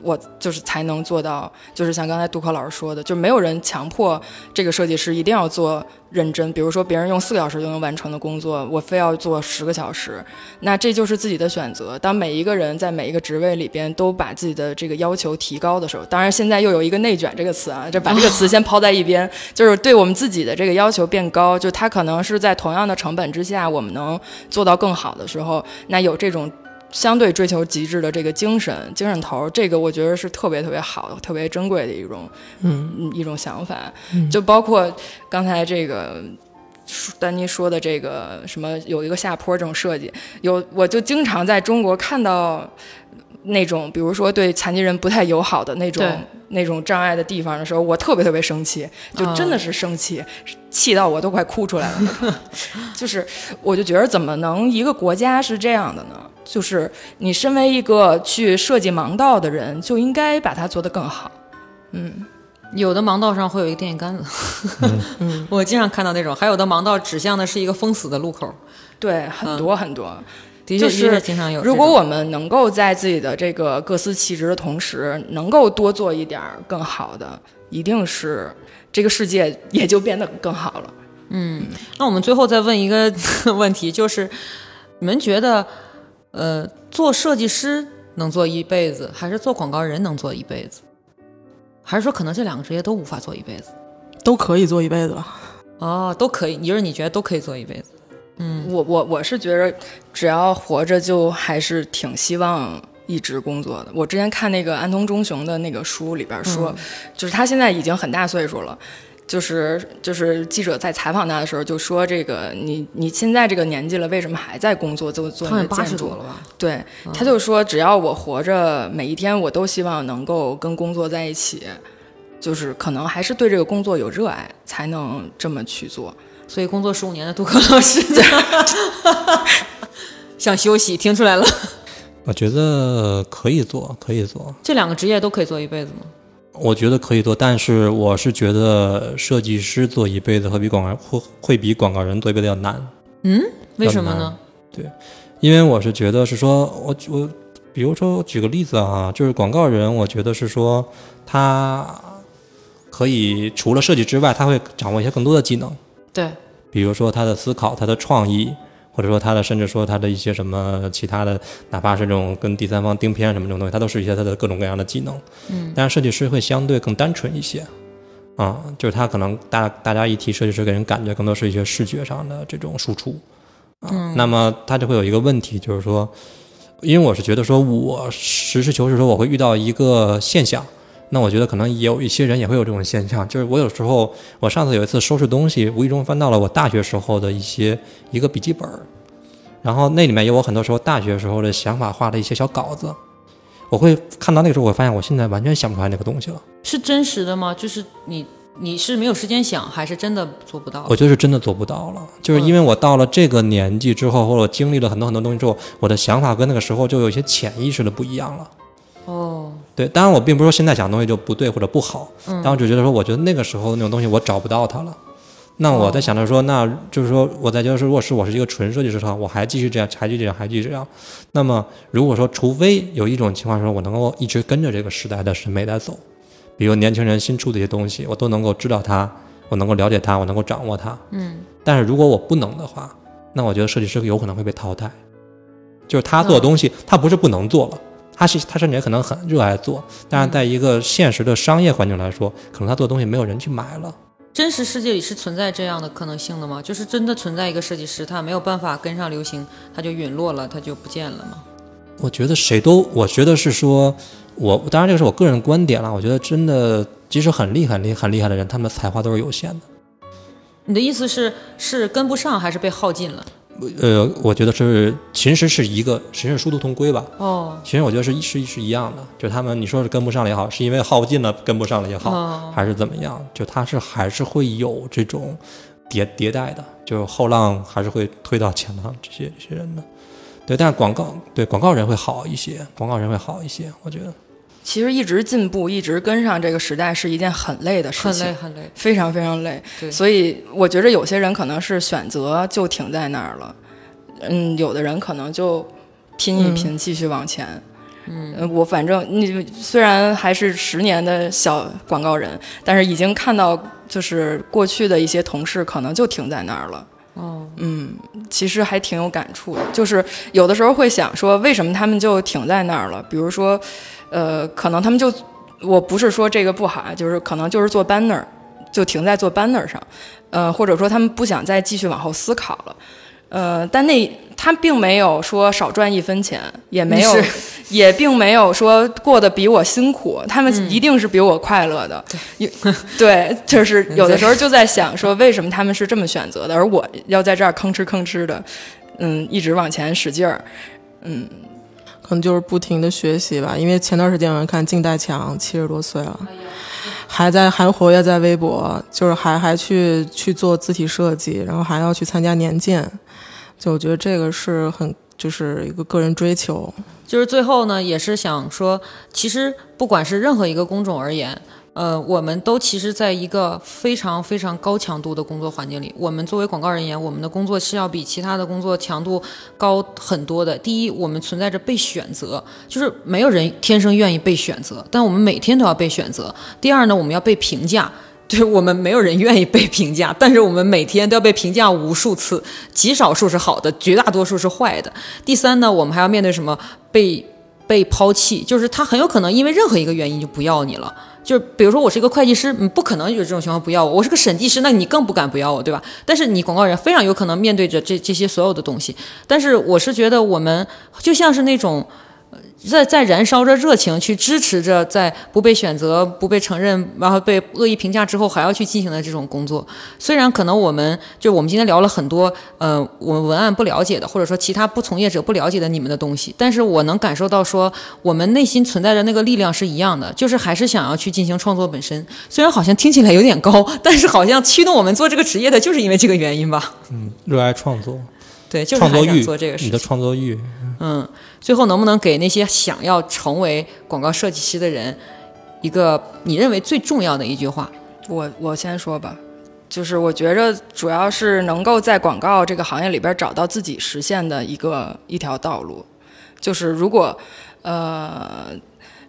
G: 我就是才能做到，就是像刚才杜克老师说的，就没有人强迫这个设计师一定要做认真。比如说别人用四个小时就能完成的工作，我非要做十个小时，那这就是自己的选择。当每一个人在每一个职位里边都把自己的这个要求提高的时候，当然现在又有一个“内卷”这个词啊，就把这个词先抛在一边，就是对我们自己的这个要求变高，就他可能是在同样的成本之下，我们能做到更好的时候，那有这种。相对追求极致的这个精神、精神头，这个我觉得是特别特别好、特别珍贵的一种，
F: 嗯，
G: 一种想法。就包括刚才这个丹妮说的这个什么有一个下坡这种设计，有我就经常在中国看到那种，比如说对残疾人不太友好的那种那种障碍的地方的时候，我特别特别生气，就真的是生气，气到我都快哭出来了。就是我就觉得怎么能一个国家是这样的呢？就是你身为一个去设计盲道的人，就应该把它做得更好。嗯，
D: 有的盲道上会有一个电线杆子，
F: 嗯，
D: 我经常看到那种，还有的盲道指向的是一个封死的路口。
G: 对，很多很多。
D: 的确，
G: 就是
D: 经常有。
G: 如果我们能够在自己的这个各司其职的同时，能够多做一点儿更好的，一定是这个世界 也就变得更好了。
D: 嗯那我们最后再问一个 问题，就是你们觉得，呃，做设计师能做一辈子，还是做广告人能做一辈子？还是说可能这两个职业都无法做一辈子？
F: 都可以做一辈子吧。
D: 哦，都可以，你就是你觉得都可以做一辈子？
G: 我我我是觉得，只要活着，就还是挺希望一直工作的。我之前看那个安藤忠雄的那个书里边说，就是他现在已经很大岁数了。就是就是记者在采访他的时候就说这个你你现在这个年纪了，为什么还在工作做做那个建筑
D: 了吧？
G: 对，他就说只要我活着，每一天我都希望能够跟工作在一起，就是可能还是对这个工作有热爱，才能这么去做。
D: 所以工作十五年的杜克老师 想休息，听出来了。
E: 我觉得可以做，可以做，
D: 这两个职业都可以做一辈子吗？
E: 我觉得可以做，但是我是觉得设计师做一辈子会比广告会会比广告人做一辈子要难。
D: 嗯为什么呢？
E: 对因为我是觉得是说，我我比如说举个例子啊，就是广告人，我觉得是说他可以除了设计之外，他会掌握一些更多的技能，
D: 对，
E: 比如说他的思考、他的创意，或者说他的甚至说他的一些什么其他的，哪怕是这种跟第三方订片什么这种东西，它都是一些他的各种各样的技能。嗯，但是设计师会相对更单纯一些。啊、就是他可能大大家一提设计师，给人感觉更多是一些视觉上的这种输出，啊，那么他就会有一个问题，就是说，因为我是觉得说，我实事求是说，我会遇到一个现象，那我觉得可能也有一些人也会有这种现象，就是我有时候，我上次有一次收拾东西，无意中翻到了我大学时候的一些一个笔记本儿，然后那里面有我很多时候大学时候的想法画的一些小稿子，我会看到那个时候，我发现我现在完全想不出来那个东西了，
D: 是真实的吗？就是你你是没有时间想，还是真的做不到？
E: 我觉得是真的做不到了，就是因为我到了这个年纪之后，或者经历了很多很多东西之后，我的想法跟那个时候就有一些潜意识的不一样了。
D: 哦，
E: 对，当然我并不是说现在想的东西就不对或者不好，嗯但我只觉得说，我觉得那个时候那种东西我找不到它了。那我在想着说，那就是说，我在觉得说，如果是我是一个纯设计师的话，我还继续这样，还继续这样，还继续这样。那么如果说，除非有一种情况说，我能够一直跟着这个时代的审美在走，比如年轻人新出的一些东西，我都能够知道它，我能够了解它，我能够掌握它。嗯。但是如果我不能的话，那我觉得设计师有可能会被淘汰。就是他做的东西，他不是不能做了，他是他甚至也可能很热爱做，但是在一个现实的商业环境来说，可能他做的东西没有人去买了。
D: 真实世界里是存在这样的可能性的吗？就是真的存在一个设计师，他没有办法跟上流行，他就陨落了，他就不见了吗？
E: 我觉得谁都，我觉得是说，我当然这个是我个人观点了。我觉得真的，即使很厉害、很厉很厉害的人，他们的才华都是有限的。
D: 你的意思是是跟不上，还是被耗尽了？
E: 呃，我觉得是，其实是一个，其实是殊途同归吧。
D: 哦，
E: 其实我觉得是一是是一样的，就他们你说是跟不上了也好，是因为耗尽了跟不上了也好，
D: 哦
E: 还是怎么样，就它是还是会有这种迭迭代的，就后浪还是会推到前浪这些这些人的。对，但是广告对广告人会好一些，广告人会好一些，我觉得。
G: 其实一直进步，一直跟上这个时代是一件很累的事情，
D: 很累很累。
G: 非常非常累。
D: 对
G: 所以我觉得有些人可能是选择就停在那儿了，嗯，有的人可能就拼一拼，继续往前。嗯，我反正你虽然还是十年的小广告人，但是已经看到就是过去的一些同事可能就停在那儿了。
D: 哦，
G: 嗯，其实还挺有感触的，就是有的时候会想说，为什么他们就停在那儿了？比如说，呃，可能他们就，我不是说这个不好啊，就是可能就是做 banner，就停在做 banner 上，呃，或者说他们不想再继续往后思考了，呃，但那他并没有说少赚一分钱，也没有，也并没有说过得比我辛苦，他们一定是比我快乐的，对，对，就是 有的时候就在想说，为什么他们是这么选择的，而我要在这儿吭哧吭哧的，嗯，一直往前使劲儿，
F: 可能就是不停的学习吧。因为前段时间我看靳代强七十多岁了，还在还活跃在微博，就是还还去去做字体设计，然后还要去参加年鉴，就我觉得这个是很就是一个个人追求。
D: 就是最后呢，也是想说，其实不管是任何一个工种而言，呃，我们都其实在一个非常非常高强度的工作环境里。我们作为广告人员，我们的工作是要比其他的工作强度高很多的。第一，我们存在着被选择，就是没有人天生愿意被选择，但我们每天都要被选择。第二呢，我们要被评价。就是我们没有人愿意被评价，但是我们每天都要被评价无数次，极少数是好的，绝大多数是坏的。第三呢，我们还要面对什么被被抛弃，就是他很有可能因为任何一个原因就不要你了。就是比如说我是一个会计师，你不可能有这种情况不要我；我是个审计师，那你更不敢不要我，对吧？但是你广告人非常有可能面对着这这些所有的东西。但是我是觉得我们就像是那种。在在燃烧着热情，去支持着在不被选择、不被承认，然后被恶意评价之后，还要去进行的这种工作。虽然可能我们就我们今天聊了很多，呃，我们文案不了解的，或者说其他不从业者不了解的你们的东西，但是我能感受到说，我们内心存在着那个力量是一样的，就是还是想要去进行创作本身。虽然好像听起来有点高，但是好像驱动我们做这个职业的就是因为这个原因吧。
E: 嗯，热爱创作，
D: 对，就是
E: 创作欲，
D: 做这个事情。
E: 你的创作欲。
D: 嗯，最后能不能给那些想要成为广告设计师的人一个你认为最重要的一句话？
G: 我我先说吧，就是我觉着主要是能够在广告这个行业里边找到自己实现的一个一条道路。就是如果呃，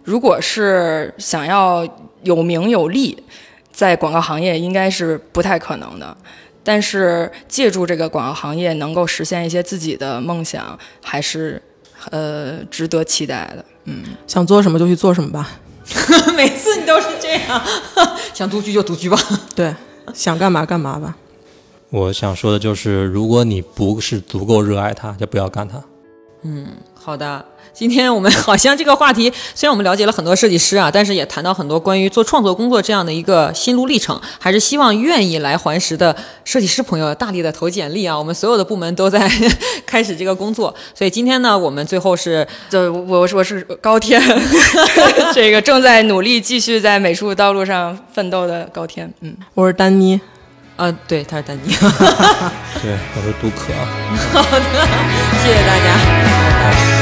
G: 如果是想要有名有利，在广告行业应该是不太可能的。但是借助这个广告行业能够实现一些自己的梦想，还是呃值得期待的。嗯，
F: 想做什么就去做什么吧。
D: 每次你都是这样，想独居就独居吧。
F: 对，想干嘛干嘛吧。
E: 我想说的就是，如果你不是足够热爱它，就不要干它。
D: 嗯，好的。今天我们好像这个话题，虽然我们了解了很多设计师啊，但是也谈到很多关于做创作工作这样的一个心路历程。还是希望愿意来环石的设计师朋友大力的投简历啊！我们所有的部门都在开始这个工作。所以今天呢，我们最后是，
G: 就我我是高天，这个正在努力继续在美术道路上奋斗的高天。嗯，
F: 我是丹妮。
D: 啊，对，他是丹妮。
E: 对，我是杜可。
D: 好的，谢谢大家。